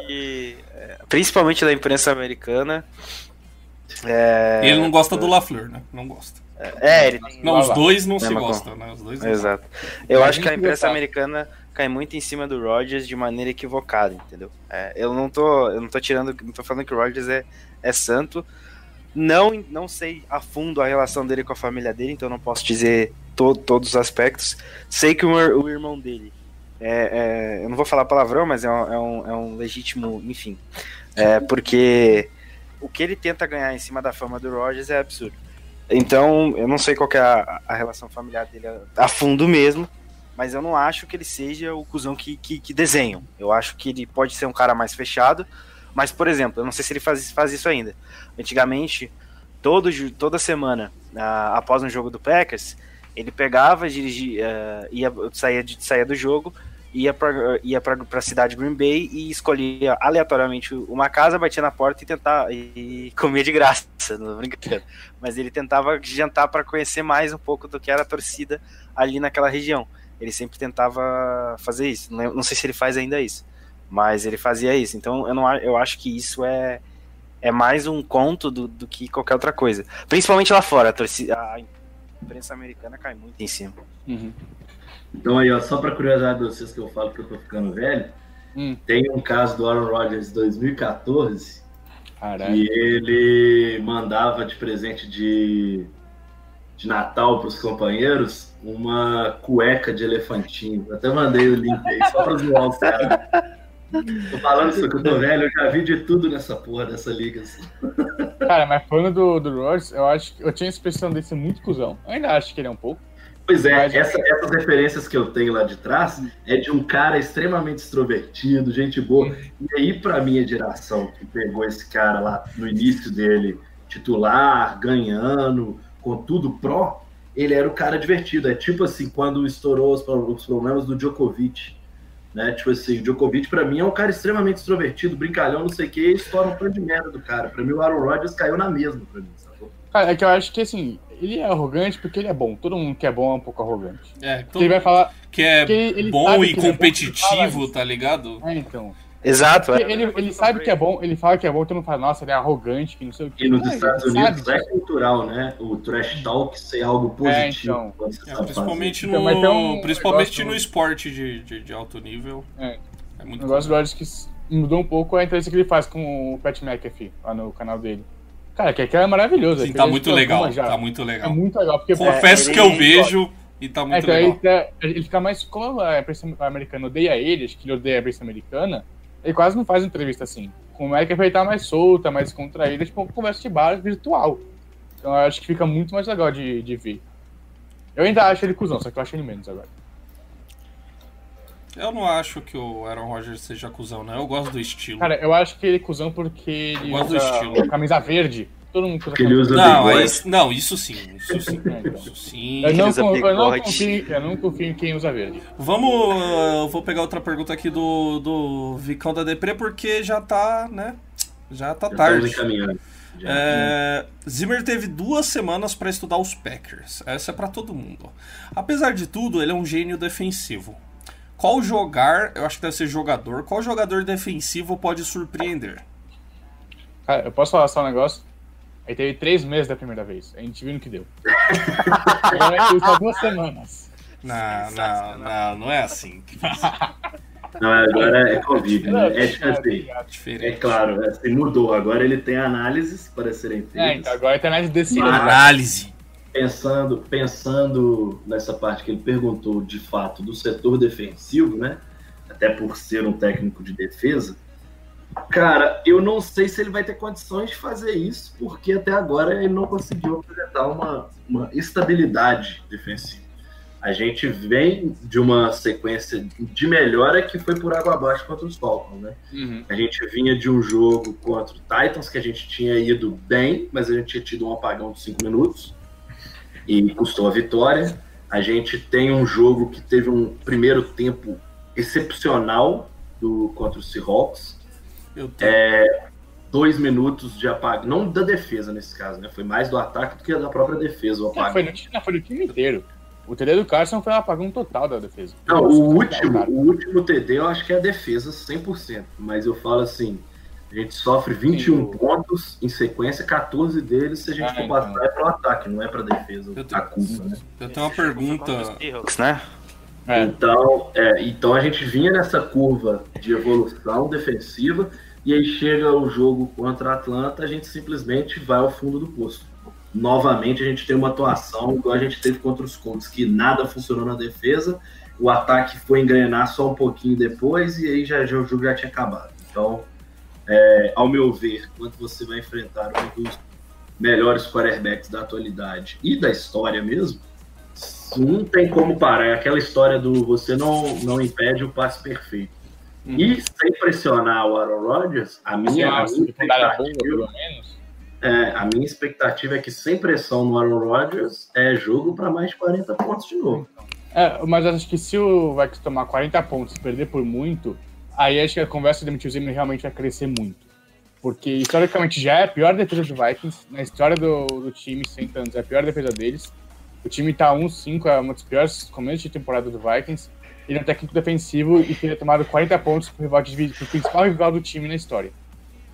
que, é, principalmente da imprensa americana. É, Ele não gosta do LaFleur, né? Não gosta. É, ele tem. Não, os dois não se Mesma gostam, né? Os dois não Exato. Eu A acho que a imprensa americana cai muito em cima do Rodgers de maneira equivocada, entendeu? É, eu não tô, eu não tô tirando, não tô falando que o Rodgers é, é santo. Não, não sei a fundo a relação dele com a família dele, então não posso dizer to, todos os aspectos. Sei que o, o irmão dele é, é- eu não vou falar palavrão, mas é um, é um, é um legítimo, enfim, é, porque o que ele tenta ganhar em cima da fama do Rodgers é absurdo. Então, eu não sei qual é a, a relação familiar dele a, a fundo mesmo, mas eu não acho que ele seja o cuzão que, que, que desenham. Eu acho que ele pode ser um cara mais fechado, mas, por exemplo, eu não sei se ele faz, faz isso ainda. Antigamente, todo, toda semana, ah, após um jogo do Packers, ele pegava, dirigia, ah, ia, saía, saía do jogo, ia para ia pra cidade de Green Bay e escolhia aleatoriamente uma casa, batia na porta e tentava e comia de graça, [laughs] não brincando. Mas ele tentava jantar para conhecer mais um pouco do que era a torcida ali naquela região. Ele sempre tentava fazer isso. Não, não sei se ele faz ainda isso, mas ele fazia isso. Então eu, não, eu acho que isso é, é mais um conto do, do que qualquer outra coisa. Principalmente lá fora, a, torcida, a imprensa americana cai muito em cima. Uhum. Então aí, ó, só pra curiosidade de vocês que eu falo que eu tô ficando velho, Hum. tem um caso do Aaron Rodgers de 2014 Caralho. que ele mandava de presente de de Natal para os companheiros uma cueca de elefantinho. Eu até mandei o link aí só para zoar os caras. [laughs] Tô falando isso que eu tô velho, eu já vi de tudo nessa porra dessa liga. Assim. Cara, mas falando do, do Rodgers, eu acho que eu tinha a expressão desse ser muito cuzão. Eu ainda acho que ele é um pouco. Pois é, essa, essas referências que eu tenho lá de trás é de um cara extremamente extrovertido, gente boa. E aí, pra minha geração, que pegou esse cara lá no início dele, titular, ganhando, com tudo pró, ele era o cara divertido. É tipo assim, quando estourou os, os problemas do Djokovic. Né? Tipo assim, o Djokovic pra mim é um cara extremamente extrovertido, brincalhão, não sei o que, e estoura um tanto de merda do cara. Pra mim o Aaron Rodgers caiu na mesma pra mim, sacou? Cara, é que eu acho que assim, ele é arrogante porque ele é bom. Todo mundo que é bom é um pouco arrogante. É, todo Ele vai falar. que é porque ele bom e que ele é bom, ele competitivo, tá ligado? É, então. Exato, é. ele, ele sabe que é bom, ele fala que é bom, todo mundo fala, nossa, ele é arrogante, que não sei o que. E nos Não, Estados sabe Unidos é disso. cultural, né? O trash talk ser algo positivo. então. quando você É, sabe principalmente Então, no, um principalmente no esporte de, de, de alto nível. É. É O muito negócio do que mudou um pouco é a entrevista que ele faz com o Pat McAfee, lá no canal dele. Cara, que aquilo é maravilhoso. Sim, tá muito legal. Tá muito É legal. muito legal, porque Confesso É, que eu vejo e tá É, muito então, legal. ele, tá- ele fica mais. Como a imprensa americana odeia ele, acho que ele odeia a imprensa americana, ele quase não faz entrevista assim. Com o Mac ele tá mais solta, mais contraída, tipo uma conversa de bar virtual. Então eu acho que fica muito mais legal de, de ver. Eu ainda acho ele cuzão, só que eu acho ele menos agora. Eu não acho que o Aaron Rodgers seja cuzão, né? Eu gosto do estilo. Cara, eu acho que ele é cuzão porque ele Eu gosto do estilo. camisa verde. Todo mundo usa ele usa não, bigode. é isso, não, isso sim, isso sim. Isso [laughs] sim. Eu não, eu, não confio, eu não confio em quem usa verde. Vamos. Eu vou pegar outra pergunta aqui do, do Vicão da Depre, porque já tá, né? Já tá Já tarde. encaminhando. Já. É, Zimmer teve duas semanas para estudar os Packers. Essa é para todo mundo. Apesar de tudo, ele é um gênio defensivo. Qual jogar, eu acho que deve ser jogador, qual jogador defensivo pode surpreender? Cara, eu posso falar só um negócio? Aí teve três meses da primeira vez. A gente viu no que deu. Agora ele só duas semanas. Não, não, não, não é assim. [laughs] Não, agora é Covid, né? É, assim, É, é Diferente. claro, é, assim, mudou. Agora ele tem análises para serem feitas. É, então agora tem análise desse Mas- Análise. pensando, pensando nessa parte que ele perguntou de fato do setor defensivo, né? Até por ser um técnico de defesa, cara, eu não sei se ele vai ter condições de fazer isso, porque até agora ele não conseguiu apresentar uma, uma estabilidade defensiva. A gente vem de uma sequência de melhora que foi por água abaixo contra os Falcons, né? Uhum. A gente vinha de um jogo contra o Titans que a gente tinha ido bem, mas a gente tinha tido um apagão de cinco minutos e custou a vitória. A gente tem um jogo que teve um primeiro tempo excepcional do contra o Seahawks. Eu tenho, Dois minutos de apagão, não da defesa nesse caso, né? Foi mais do ataque do que da própria defesa o Não, apagão. foi, no, time- não, foi no time inteiro. O TD do Carson foi um apagão total da defesa. Não, Nossa, o último, o último TD eu acho que é a defesa 100%, mas eu falo assim, a gente sofre 21 Sim, o- pontos em sequência, 14 deles se a gente Ah, for então. passar é pro ataque, não é pra defesa Eu a tenho- culpa, né? eu tenho uma pergunta. Né? É, Então, é, então a gente vinha nessa curva de evolução defensiva e aí chega o jogo contra a Atlanta, a gente simplesmente vai ao fundo do poço. Novamente a gente tem uma atuação igual a gente teve contra os Colts, que nada funcionou na defesa, o ataque foi engrenar só um pouquinho depois e aí já, já o jogo já tinha acabado. Então, é, ao meu ver, quando você vai enfrentar um dos melhores quarterbacks da atualidade e da história mesmo, não tem como parar. É aquela história do você não, não impede o passe perfeito. Uhum. E sem pressionar o Aaron Rodgers, a minha, a Nossa, minha, expectativa, pelo menos. é, a minha expectativa é que sem pressão no Aaron Rodgers é jogo para mais de 40 pontos de novo. É, mas acho que se o Vikings tomar 40 pontos e perder por muito, aí acho que a conversa de demitir o Zimmer realmente vai crescer muito. Porque historicamente já é a pior defesa do Vikings, na história do, do time, 100 anos, é a pior defesa deles. O time tá 1-5, é uma das piores começos de temporada do Vikings. Ele é um técnico defensivo e teria tomado 40 pontos pro, rival de, pro principal rival do time na história.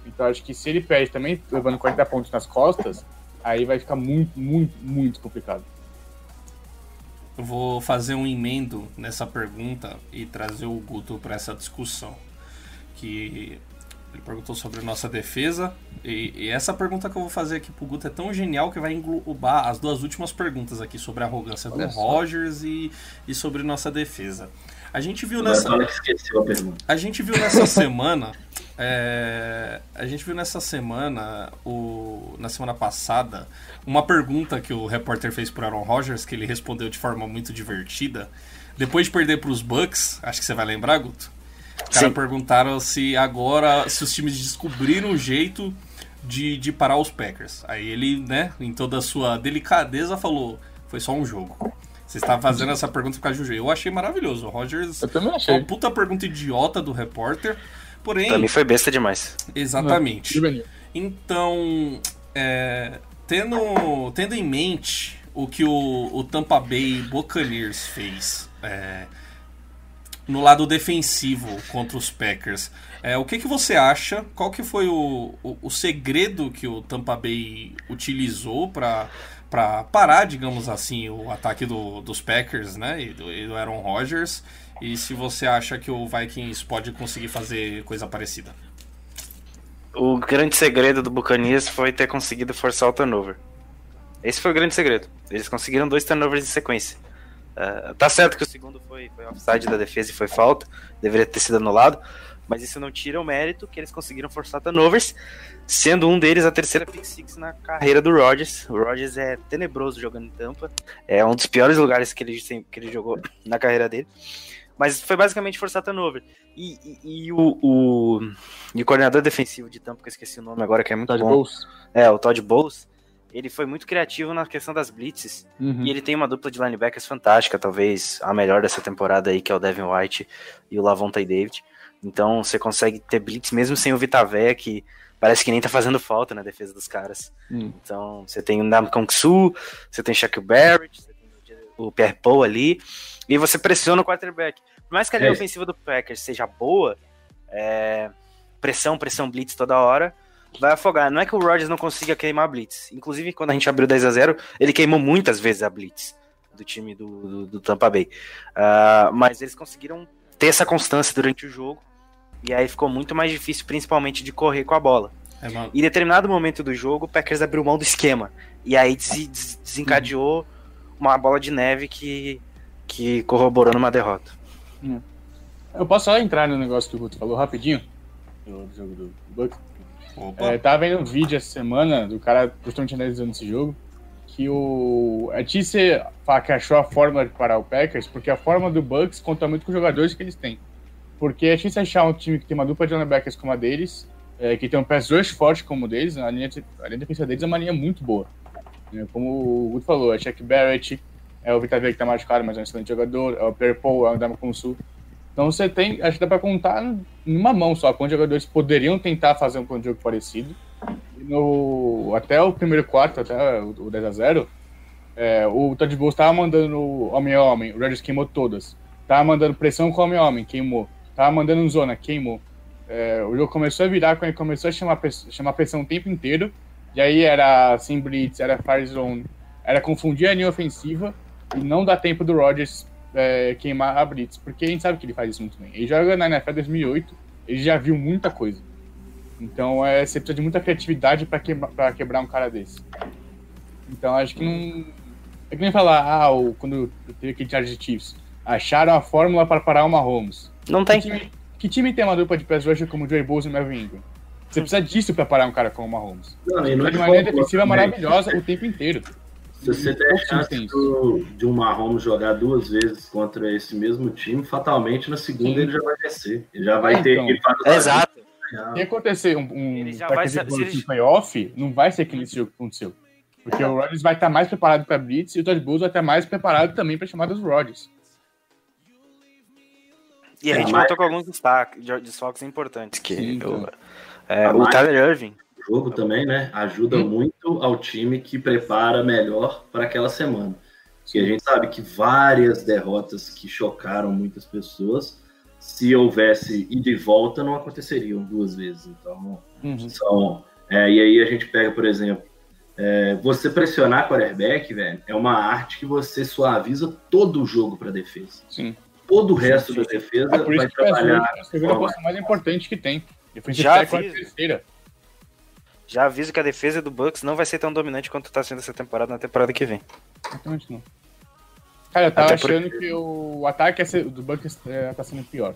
Então acho que se ele perde também, levando 40 pontos nas costas, aí vai ficar muito, muito, muito complicado. Eu vou fazer um emendo nessa pergunta e trazer o Guto para essa discussão. Que ele perguntou sobre nossa defesa, E, e, essa pergunta que eu vou fazer aqui pro Guto é tão genial que vai englobar as duas últimas perguntas aqui sobre a arrogância Olha do só. Rogers e, e sobre nossa defesa. A gente viu nessa. esqueceu a pergunta. A gente viu nessa semana. É, a gente viu nessa semana, o, na semana passada, uma pergunta que o repórter fez pro Aaron Rodgers, que ele respondeu de forma muito divertida. Depois de perder para os Bucks, acho que você vai lembrar, Guto. Os caras perguntaram se agora, se os times descobriram um jeito de, de parar os Packers. Aí ele, né, em toda a sua delicadeza, falou: foi só um jogo. Você estava fazendo essa pergunta por causa do jogo. Eu achei maravilhoso. O Rogers. Eu também achei. Uma puta pergunta idiota do repórter. Porém. Pra mim foi besta demais. Exatamente. Então, é, tendo, tendo em mente o que o, o Tampa Bay Buccaneers fez é, no lado defensivo contra os Packers. É, o que, que você acha? Qual que foi o, o, o segredo que o Tampa Bay utilizou para para parar, digamos assim, o ataque do, dos Packers, né, e do, e do Aaron Rodgers, e se você acha que o Vikings pode conseguir fazer coisa parecida. O grande segredo do Buccaneers foi ter conseguido forçar o turnover. Esse foi o grande segredo. Eles conseguiram dois turnovers em sequência. Uh, tá certo que o segundo foi, foi offside da defesa e foi falta, deveria ter sido anulado, mas isso não tira o mérito que eles conseguiram forçar turnovers, sendo um deles a terceira pick six na carreira do Rodgers. O Rodgers é tenebroso jogando em Tampa, é um dos piores lugares que ele, que ele jogou na carreira dele, mas foi basicamente forçar turnover. E, e, e o, o, e o coordenador defensivo de Tampa, que eu esqueci o nome agora, que é muito Todd bom. Bowles. É, o Todd Bowles ele foi muito criativo na questão das blitzes. Uhum. E ele tem uma dupla de linebackers fantástica, talvez a melhor dessa temporada aí, que é o Devin White e o Lavonta David. Então você consegue ter blitz mesmo sem o Vitavé, que parece que nem tá fazendo falta na defesa dos caras. Uhum. Então você tem o Nam Kong Su, você tem o Shaquille Barrett, você tem o Pierre Paul ali, e você pressiona o quarterback. Por mais que a linha é. ofensiva do Packers seja boa, é... pressão, pressão, blitz toda hora, vai afogar. Não é que o Rodgers não consiga queimar a blitz. Inclusive, quando a gente abriu 10 a 0 ele queimou muitas vezes a blitz do time do, do, do Tampa Bay. Uh, mas eles conseguiram ter essa constância durante o jogo. E aí ficou muito mais difícil, principalmente, de correr com a bola. É, em determinado momento do jogo, o Packers abriu mão do esquema. E aí des des desencadeou uma bola de neve que, que corroborou numa derrota. Hum. Eu posso só entrar no negócio que o Guto falou rapidinho? Do jogo do Bucks? É, tava vendo um vídeo essa semana do cara justamente analisando esse jogo. Que o. É difícil falar que achou a forma de parar o Packers, porque a forma do Bucks conta muito com os jogadores que eles têm. Porque é difícil achar um time que tem uma dupla de linebackers como a deles, é, que tem um pass rush forte como o deles, a linha, a linha defensiva deles é uma linha muito boa. É, como o Guto falou, é Chuck Barrett, é o Vitaver que tá machucado, mas é um excelente jogador, é o Pierre Paul, é o Dama Sul. Então você tem, acho que dá para contar numa mão só quantos jogadores poderiam tentar fazer um plano de jogo parecido. No, até o primeiro quarto, até o 10 a 0 é, o Todd Bowles estava mandando homem a homem, o Rodgers queimou todas. Tava mandando pressão com homem a homem, queimou. Tava mandando zona, queimou. É, o jogo começou a virar quando ele começou a chamar, chamar pressão o tempo inteiro. E aí era sem blitz, era fire zone, era confundir a linha ofensiva e não dá tempo do Rodgers é, queimar a Blitz, porque a gente sabe que ele faz isso muito bem. Ele joga na NFL 2008, ele já viu muita coisa. Então é, você precisa de muita criatividade para quebra, quebrar um cara desse. Então acho que não. É que nem falar, ah, o, quando teve aquele Chargers Chiefs, acharam a fórmula para parar o Mahomes. Não tem. Que time, que time tem uma dupla de pass rusher como o Joey Bosa e o Melvin Ingram? Você precisa disso para parar um cara como o Mahomes. Não, e não é de maneira defensiva maravilhosa o tempo inteiro. Se você der a chance do, de um Mahomes jogar duas vezes contra esse mesmo time, fatalmente na segunda Sim. ele já vai descer. Ele já vai é, ter então, Exato. Se acontecer um, um vai ser, se playoff, não vai ser aquele jogo que aconteceu. Porque o Rodgers vai estar mais preparado para Blitz e o Todd Bowles vai estar mais preparado também para chamadas Rodgers. E a gente é, voltou com alguns destaques, desfoques importantes. Que Sim, então. é, o Tyler Irving jogo também, né? Ajuda hum. muito ao time que prepara melhor para aquela semana. Que a gente sabe que várias derrotas que chocaram muitas pessoas, se houvesse ida e volta, não aconteceriam duas vezes. Então, uhum. são. É, e aí a gente pega, por exemplo, é, você pressionar quarterback, velho, é uma arte que você suaviza todo o jogo para defesa. Sim. Todo o resto sim, sim. da defesa é vai trabalhar. É a segunda mais importante que tem. Depois Já a terceira. Já aviso que a defesa do Bucks não vai ser tão dominante quanto tá sendo essa temporada na temporada que vem. Exatamente não. Cara, eu tava Até achando porque- que o ataque ser- do Bucks é, tá sendo pior.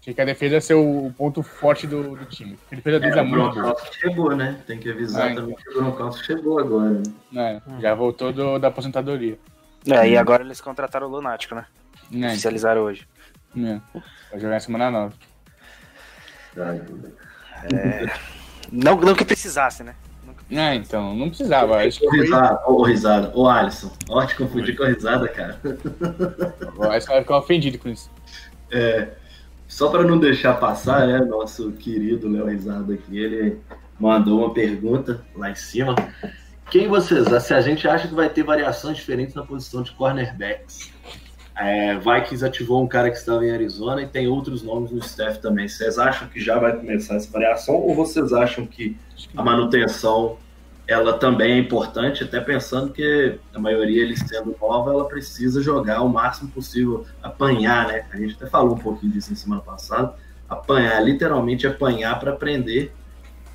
Achei que a defesa ia ser o ponto forte do, do time. A defesa é, É, o. Gronkowski chegou, né? Tem que avisar Ah, também que o Gronkowski chegou agora. né? né? Já voltou do- da aposentadoria. É, e agora eles contrataram o Lunático, né? Né? Oficializaram hoje. né? Vai jogar na semana 9. Ai, Não, não que precisasse, né? Ah, então, não precisava. Acho que Ô, risada, ô, risada. Ô, Alisson. Ó, te confundi com a risada, cara. Acho que vai ficar ofendido com isso. É, só para não deixar passar, né, nosso querido Léo Risada aqui, ele mandou uma pergunta lá em cima. Quem vocês, se a gente acha que vai ter variações diferentes na posição de cornerbacks? É, Vikings ativou um cara que estava em Arizona e tem outros nomes no staff também. Vocês acham que já vai começar essa variação ou vocês acham que a manutenção ela também é importante, até pensando que a maioria eles sendo nova, ela precisa jogar o máximo possível, apanhar, né? A gente até falou um pouquinho disso em semana passada, apanhar, literalmente apanhar para aprender.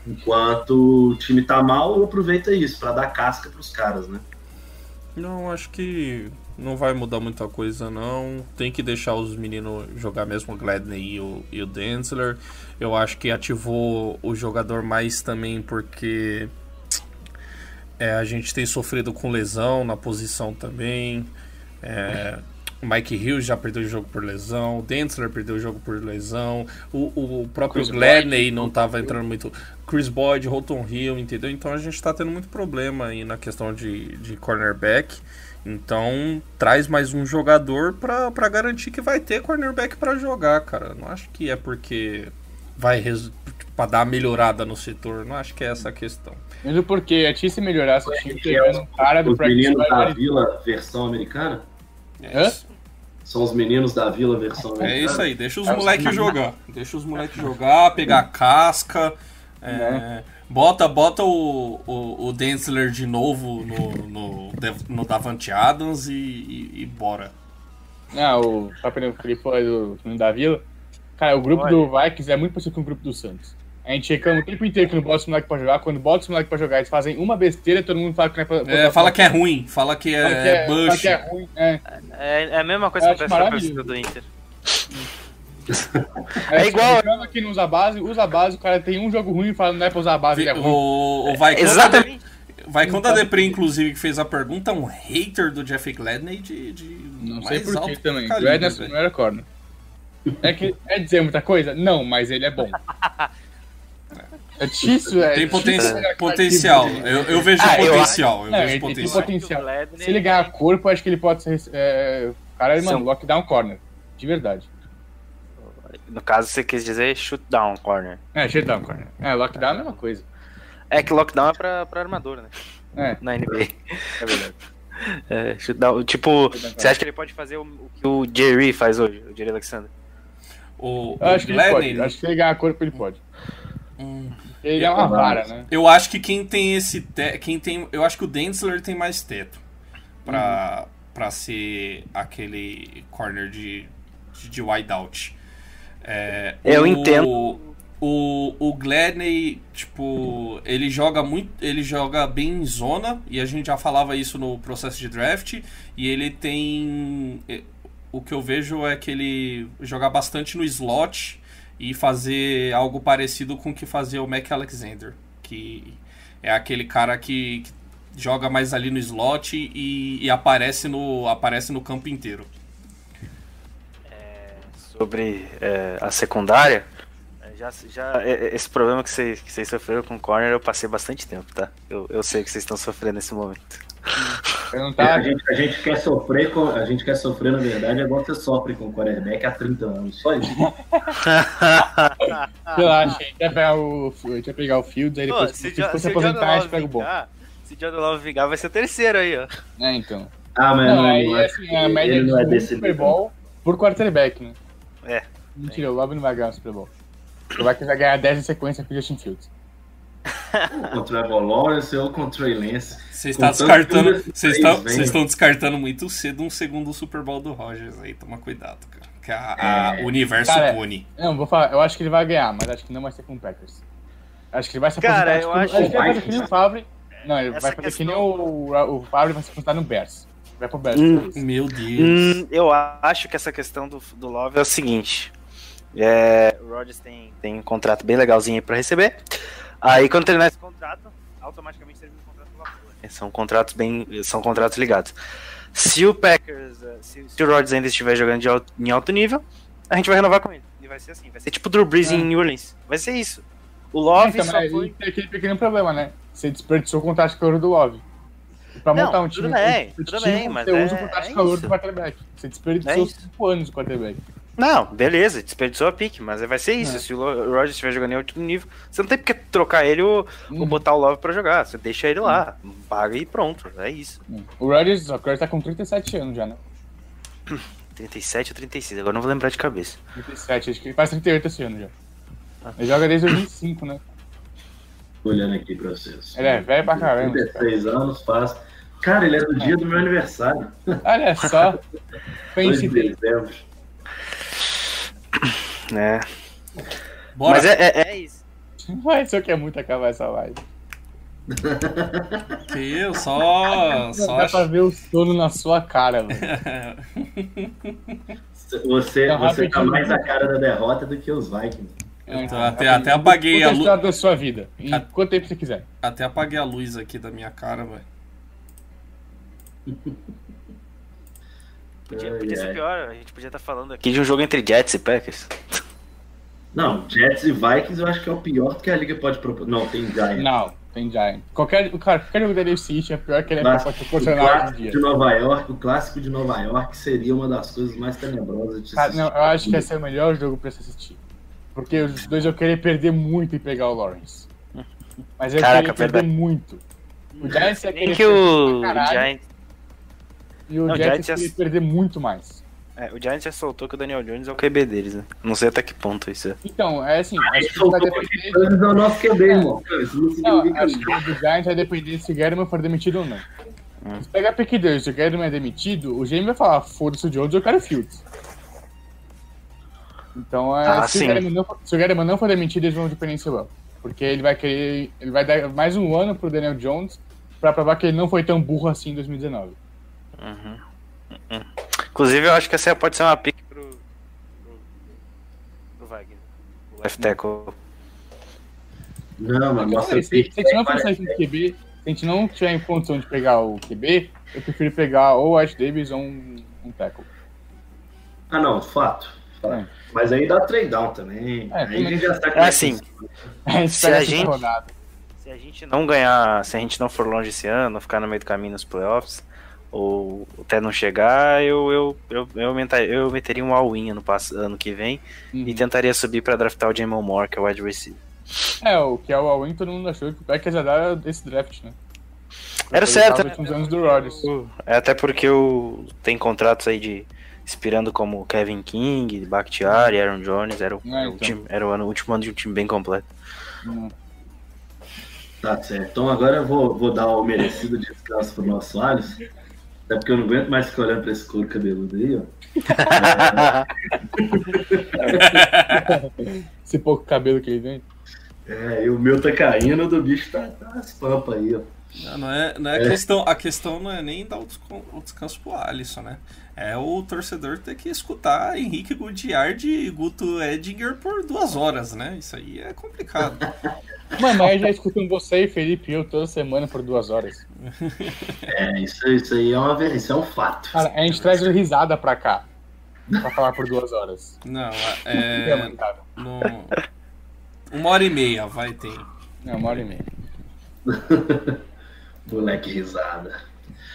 Enquanto o time tá mal, aproveita isso para dar casca para os caras, né? Não, acho que não vai mudar muita coisa, não. Tem que deixar os meninos jogar mesmo o Gladney e o, e o Densler. Eu acho que ativou o jogador mais também porque é, a gente tem sofrido com lesão na posição também. É, Mike Hughes já perdeu o jogo por lesão. O Densler perdeu o jogo por lesão. O, o próprio Gladney não estava entrando muito. Chris Boyd, Holton Hill, entendeu? Então a gente está tendo muito problema aí na questão de, de cornerback. Então traz mais um jogador pra pra garantir que vai ter cornerback pra jogar, cara. Não acho que é porque vai res... pra dar melhorada no setor. Não acho que é essa a questão. Mesmo porque a se melhorasse o time Que é pegando um cara do Os practice meninos da Vila versão americana? É. São os meninos da Vila versão americana? É isso aí, deixa os É, moleques jogar. Deixa os moleques jogar, pegar casca. é, Né? Bota, bota o, o, o Densler de novo no, no, no Davante Adams e, e, e bora. Ah, o Papai Felipe foi do time da Vila. Cara, o grupo do Vikings é muito parecido com o grupo do Santos. A gente reclama o tempo inteiro que não bota os moleques pra jogar. Quando bota os moleques pra jogar, eles fazem uma besteira e todo mundo fala que não é pra. É, fala que é ruim, fala que fala que é, fala Bush. que é ruim. É, É, é a mesma coisa Eu que acho acontece com torcida do Inter. É igual- Reclama que não usa a base, usa a base, o cara tem um jogo ruim e fala não é pra usar a base, ele é ruim. O, o Vaicão da, Exatamente. De- Vaicão da Depre, inclusive, que fez a pergunta, é um hater do Jeff Gladney de, de Não sei por que também. O Ednas velho. não era corner. É que é dizer muita coisa? Não, mas ele é bom. [laughs] É difícil, é. Tem poten- ser potencial. Eu, eu vejo Ah, eu potencial. Eu, Não, vejo ele tem potencial. potencial. O Gladney- Se ele ganhar corpo, acho que ele pode ser. É, o cara, mano, lockdown corner. De verdade. No caso, você quis dizer shoot down corner. É, shutdown corner. É, lockdown é a mesma coisa. É que lockdown é pra, pra armador, né? É, Na NBA. é verdade. [laughs] É, shoot down. Tipo, você acha que ele pode fazer o, o que o Jerry faz hoje, o Jerry Alexander? O, Eu acho que o ele pode. Acho que ele ganhar corpo, ele pode. Hum. Ele é uma vara, né? Eu acho que quem tem esse te... quem tem, eu acho que o Densler tem mais teto pra, pra ser aquele corner de de, de wideout. É, Eu o- entendo. O, o Gladney, tipo, ele joga muito, ele joga bem em zona e a gente já falava isso no processo de draft e ele tem eh, o que eu vejo é que ele joga bastante no slot e fazer algo parecido com o que fazia o Mac Alexander, que é aquele cara que, que joga mais ali no slot e, e aparece no aparece no campo inteiro. Sobre é, a secundária, é, já, já, é, é, esse problema que vocês, que vocês sofreram com o corner, eu passei bastante tempo, tá? Eu, eu sei que vocês estão sofrendo nesse momento. Tá. a, gente, a gente quer sofrer com. A gente quer sofrer, na verdade, é igual você sofre com o quarterback há 30 anos. Só isso. [laughs] Relaxa, a gente vai pegar o, a gente vai pegar o Fields, aí depois, se, se, se aposentar, a gente pega o bom. se o Jordan Love vingar, vai ser o terceiro aí, ó. É, então. Ah, mas Não, não, aí, assim, a média ele não é de desse Super. Bowl por quarterback, né? É. Mentira, o Love não vai ganhar o Super Bowl. O Vikings vai ganhar 10 em sequência com o Justin Fields. Ou com o Trevor Lawrence ou com o Trey Lance. Vocês estão tanto descartando, que vocês estão, descartando muito cedo um segundo Super Bowl do Rogers aí, toma cuidado, cara. Que a, a- É. o universo Cara, pune. Não, vou falar, eu acho que ele vai ganhar, mas acho que não vai ser com o Packers. Acho que ele vai se Cara, aposentar. eu tipo, acho que ele vai que- fazer que nem o Favre. Não, ele Essa vai fazer que questão- nem o, o Favre vai se aposentar no Bears. Vai pro Bears. Hum. Meu Deus. Hum, eu acho que essa questão do, do Love é o seguinte. É, o Rodgers tem, tem um contrato bem legalzinho aí pra receber. Aí quando terminar esse contrato, automaticamente termina o contrato do Love. São contratos bem. São contratos ligados. Se o Packers. eh, Se, se o Rodgers ainda estiver jogando de alto- em alto nível, a gente vai renovar com ele. E vai ser assim. Vai ser tipo o Drew Brees É. em New Orleans. Vai ser isso. O Love Então, só mas foi. aquele pequeno problema, né? Você desperdiçou o contrato de calor do Love. Pra Não, montar um tudo time bem, competitivo, tudo bem, mas você é- usa o de é calor do quarterback. Você É desperdiçou isso. 5 anos do quarterback. Não, beleza, desperdiçou a pique, mas vai ser isso. É. Se o Rodgers estiver jogando em outro nível, você não tem porque trocar ele ou, ou Uhum. botar o Love pra jogar. Você deixa ele lá, paga e pronto. É isso. O Rodgers, o Rodgers tá com 37 anos já, né? [clears throat] 37 ou 36, agora não vou lembrar de cabeça. 37, acho que ele faz 38 esse ano já. Ele joga desde 2005, né? Olhando aqui pra vocês. Ele é velho pra caramba. 36 anos, faz. Cara, ele é do dia do meu aniversário. Olha só. 2 Pense de dele. dezembro. né? Bora. Mas é, é, é isso. Mas eu quero muito acabar essa live. Que eu só. só Dá pra ver o sono na sua cara, mano. Você, Então, você tá mais a cara da derrota do que os Vikings. Então, até- até apaguei a luz. da sua vida. Em Ah. quanto tempo você quiser. Até apaguei a luz aqui da minha cara, velho. Podia, podia ser pior, a gente podia estar falando aqui de um jogo entre Jets e Packers. Não, Jets e Vikings eu acho que é o pior que a liga pode propor. Não, tem Giants. Não, tem Giant. Qualquer, cara, qualquer jogo da NFC East é pior que ele é pra o clássico dia. de Nova York, o clássico de Nova York seria uma das coisas mais tenebrosas de se Cara, assistir. não, eu acho que esse é o melhor jogo pra se assistir. Porque os dois eu queria perder muito e pegar o Lawrence. Mas eu Caraca, queria perder verdade. muito. O Giants é que o, o. Giants, E o Não, o Giants é- queria perder muito mais. é, o Giants já soltou que o Daniel Jones é o QB deles, né? Não sei até que ponto isso é. Então, é assim, Ele acho que vai depender. o é o nosso QB, irmão. Não significa Não, acho que o do Giants vai depender se o Guerrero for demitido ou não. Hum. Se pegar pick 2 e o Guerrero é demitido, o GM vai falar, foda-se o Jones, eu quero o Fields. Então, é, Ah, se, o não, for- se o não for demitido, eles vão de Peninsula. Porque ele vai querer. Ele vai dar mais um ano pro Daniel Jones pra provar que ele não foi tão burro assim em 2019. Uhum. Uhum. Inclusive, eu acho que essa pode ser uma pick pro, pro, pro Wagner. O left tackle. Não, mas mostra se, se a gente não o QB, se a gente não tiver em condição de pegar o QB, eu prefiro pegar ou o Ash Davis ou um, um tackle. Ah, não, fato. fato. É. Mas aí dá trade down também. É, aí a também. gente já sabe É assim, [laughs] A gente Se a gente-. Se a gente não ganhar, se a gente não for longe esse ano, ficar no meio do caminho nos playoffs, ou até não chegar, eu, eu, eu, eu, aumentaria- eu meteria um all-in ano, ano que vem Uhum. e tentaria subir pra draftar o Jamon Moore, que é o wide receiver. É, o que é o All-In, todo mundo achou que o Packers ia dar esse draft, né? Era certo, né? nos últimos anos do Rodgers. É até porque o, tem contratos aí de inspirando como Kevin King, Bakhtiari, Aaron Jones, era o, É, era o então. time, era o ano- o último ano de um time bem completo. Hum. Tá certo. Então agora eu vou, vou dar o merecido descanso pro nosso Alisson. Até porque eu não aguento mais ficar olhando pra esse couro cabeludo aí, ó. [laughs] Esse pouco cabelo que ele tem. É, e o meu tá caindo, o do bicho tá, tá as pampas aí, ó. Não, não é, não é, É. Questão, a questão não é nem dar o, descanso pro Alisson, né? É o torcedor ter que escutar Henrique Goudiard e Guto Edinger por duas horas, né? Isso aí é complicado. [laughs] Mano, mas eu já escutando você e Felipe e eu toda semana por duas horas. É, isso, isso aí é, uma, isso é um fato. Cara, a gente traz risada pra cá. Pra falar por duas horas. Não, É, é. no- uma hora e meia vai ter. Não, uma hora e meia. [laughs] Moleque risada.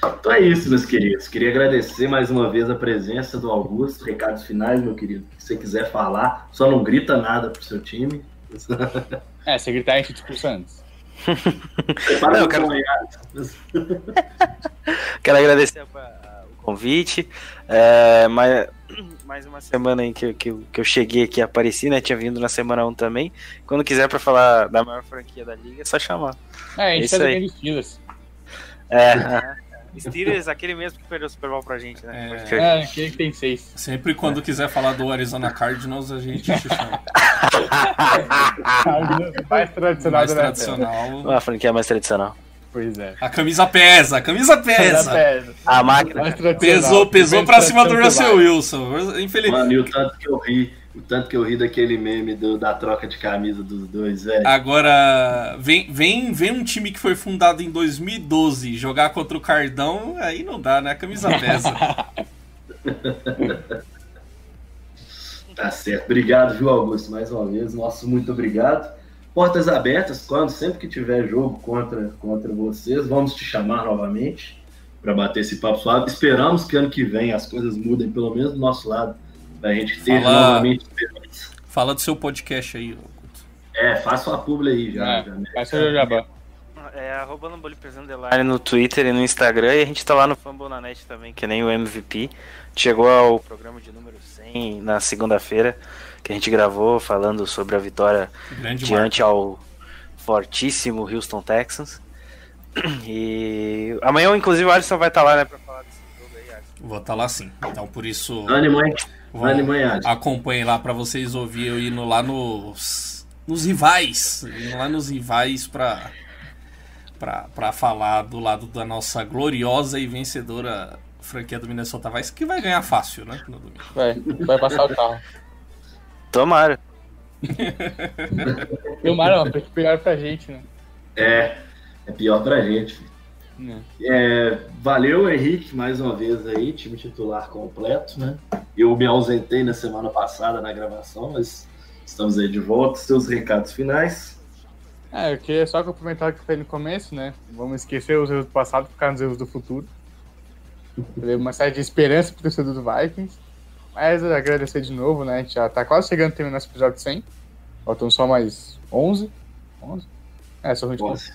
Então é isso, meus queridos. Queria agradecer mais uma vez a presença do Augusto. Recados finais, meu querido. Se você quiser falar, só não grita nada pro seu time. É, se gritar a gente expulsa antes. Prepara Não, eu quero-. [laughs] Quero agradecer a- a- o convite. É, mais, mais uma semana aí que, eu- que, que eu cheguei aqui e apareci, né? Tinha vindo na semana 1 também. Quando quiser pra falar da maior franquia da liga, é só chamar. É, a gente Isso faz aí. Steelers. É, aham. Steelers, aquele mesmo que perdeu o Super Bowl pra gente, né? É, é aquele que tem seis. Sempre quando quiser falar do Arizona Cardinals, a gente te chama. mais tradicional. Mais tradicional. A franquia mais tradicional. Pois é. A camisa pesa, a camisa pesa. pesa. A máquina. Pesou, pesou pra cima do Russell Wilson. Infelizmente. Mano, e o tanto que eu ri, o tanto que eu ri daquele meme do, da troca de camisa dos dois, velho. Agora, vem, vem, vem um time que foi fundado em 2012 jogar contra o Cardão, aí não dá, né? A camisa pesa. [laughs] tá certo. Obrigado, viu, Augusto, mais uma vez. Nosso muito obrigado portas abertas, quando sempre que tiver jogo contra, contra vocês, vamos te chamar novamente para bater esse papo suave. Esperamos que ano que vem as coisas mudem, pelo menos do nosso lado, para a gente ter Fala... novamente esperança. Fala do seu podcast aí, É, faça uma publi aí já. É, já né? Faça o jabá. É arroba no no Twitter e no Instagram e a gente tá lá no Fambonanet também, que nem o MVP. Chegou ao programa de número 100 na segunda-feira que a gente gravou falando sobre a vitória Grande diante marca. ao fortíssimo Houston Texans. E amanhã, inclusive, o Alisson vai estar tá lá, né, pra falar desse jogo aí, Alisson. Vou estar tá lá sim. Então, por isso. Mãe. Dani, mãe, Acompanhe lá para vocês ouvir eu indo lá nos, nos rivais. Indo lá nos rivais pra, pra, pra falar do lado da nossa gloriosa e vencedora franquia do Minnesota Vice, que vai ganhar fácil, né? No domingo. Vai, vai passar o carro. Tomara. [laughs] Tomara, não, porque pior pra gente, né? É, é pior pra gente. É. é, valeu, Henrique, mais uma vez aí, time titular completo, né? Eu me ausentei na semana passada na gravação, mas estamos aí de volta. Seus recados finais. É, eu queria só complementar o que eu falei no começo, né? Vamos esquecer os erros do passado e ficar nos erros do futuro. Uma série de esperança pro torcedor do Vikings. Mas agradecer de novo, né? A gente já tá quase chegando a terminar esse episódio 100. Faltam só mais 11. 11? É, só 20 11.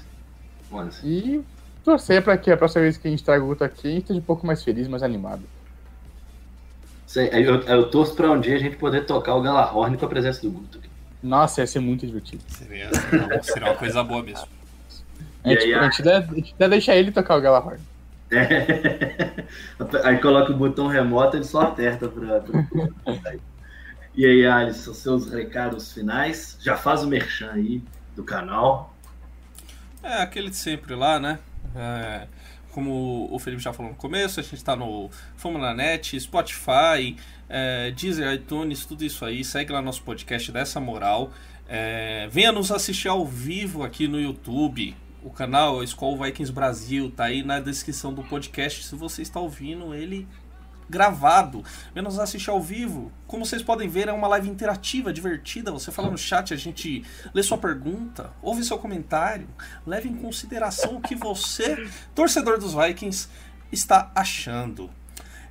11. E torcer pra que a próxima vez que a gente traga o Guto aqui, a gente esteja um pouco mais feliz, mais animado. Sei, eu, eu torço pra um dia a gente poder tocar o Galahorn com a presença do Guto. Nossa, ia ser muito divertido. Seria, seria uma coisa boa mesmo. A gente, aí, a gente, deve, a gente deve deixar ele tocar o Galahorn. É. [laughs] Aí coloca o botão remoto, ele só aperta pra. pra... [laughs] e aí, Alisson, seus recados finais. Já faz o merchan aí do canal. É, aquele de sempre lá, né? É, como o Felipe já falou no começo, a gente está no na Net, Spotify, é, Deezer, iTunes, tudo isso aí. Segue lá nosso podcast dessa moral. É, venha nos assistir ao vivo aqui no YouTube o canal é Skull Vikings Brasil, tá aí na descrição do podcast se você está ouvindo ele gravado, menos assistir ao vivo. Como vocês podem ver, é uma live interativa, divertida. Você fala no chat, a gente lê sua pergunta, ouve seu comentário, leve em consideração o que você, torcedor dos Vikings, está achando.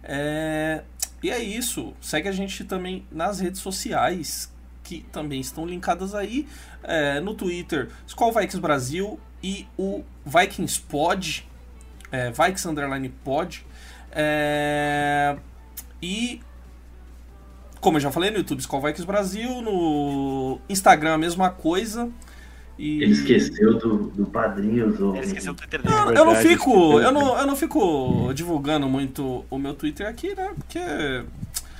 É... E é isso. Segue a gente também nas redes sociais, que também estão linkadas aí. É, no Twitter, Skull Vikings Brasil, e o Vikings Pod, é, Vikings Underline Pod. É, e como eu já falei, no YouTube Skull Vikings Brasil, no Instagram a mesma coisa. E... Ele esqueceu do, do padrinho. Do... Ele esqueceu do Twitter dele. Não, eu não fico. Eu não, eu não fico divulgando muito o meu Twitter aqui, né? Porque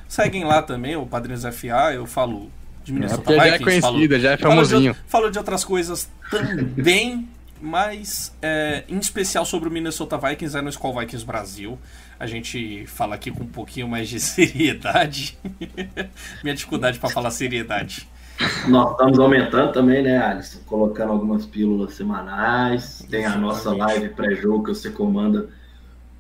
seguem lá também, o Padrinhos FA, eu falo de Minnesota é, Vikings. Já é conhecido, falo, já é famosinho. Falo de, falo de outras coisas também [laughs] mas é, em especial sobre o Minnesota Vikings é no Skull Vikings Brasil. A gente fala aqui com um pouquinho mais de [laughs] seriedade. Minha dificuldade para falar seriedade. Nós estamos aumentando também, né, Alisson? Colocando algumas pílulas semanais. Tem a nossa live pré-jogo que você comanda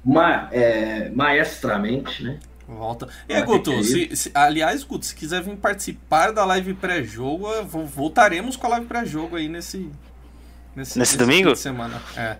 ma é, maestramente, né? Volta. E aí, Guto, se, se, aliás, Guto, se quiser vir participar da live pré-jogo, voltaremos com a live pré-jogo aí nesse, Nesse, nesse domingo? semana, é.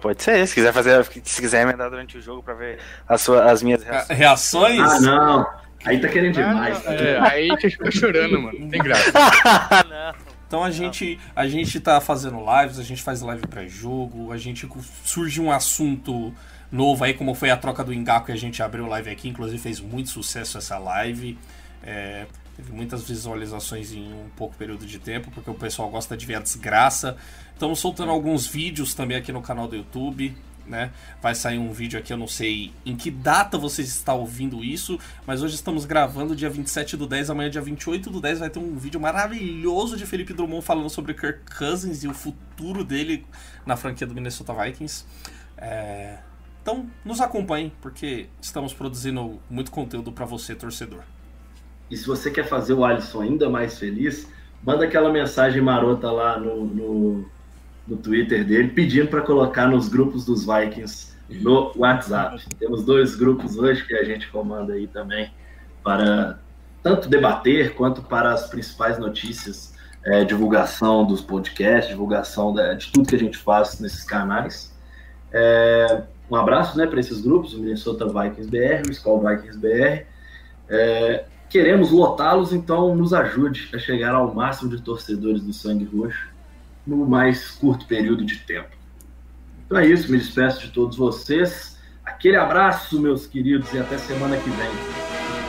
Pode ser, se quiser fazer, se quiser emendar durante o jogo pra ver as, suas, as minhas reações. reações? Ah, não. Aí tá querendo demais. Ah, é, aí a gente fica chorando, mano. Não tem graça. [laughs] Então a gente, a gente tá fazendo lives, a gente faz live pré-jogo, a gente surge um assunto novo aí, como foi a troca do Engaku e a gente abriu live aqui, inclusive fez muito sucesso essa live. É, Teve muitas visualizações em um pouco período de tempo, porque o pessoal gosta de ver a desgraça. Estamos soltando alguns vídeos também aqui no canal do YouTube. né? Vai sair um vídeo aqui, eu não sei em que data vocês estão ouvindo isso, mas hoje estamos gravando dia 27 do 10, amanhã dia 28 do 10 vai ter um vídeo maravilhoso de Felipe Drummond falando sobre Kirk Cousins e o futuro dele na franquia do Minnesota Vikings. É... Então, nos acompanhem, porque estamos produzindo muito conteúdo para você, torcedor. E se você quer fazer o Alisson ainda mais feliz, manda aquela mensagem marota lá no, no, no Twitter dele, pedindo para colocar nos grupos dos Vikings no WhatsApp. Temos dois grupos hoje que a gente comanda aí também para tanto debater quanto para as principais notícias, é, divulgação dos podcasts, divulgação de, de, tudo que a gente faz nesses canais. É, um abraço né, para esses grupos, o Minnesota Vikings BR, o Skull Vikings BR. É, queremos lotá-los, então nos ajude a chegar ao máximo de torcedores do Sangue Roxo no mais curto período de tempo. Então é isso, me despeço de todos vocês. Aquele abraço, meus queridos, e até semana que vem.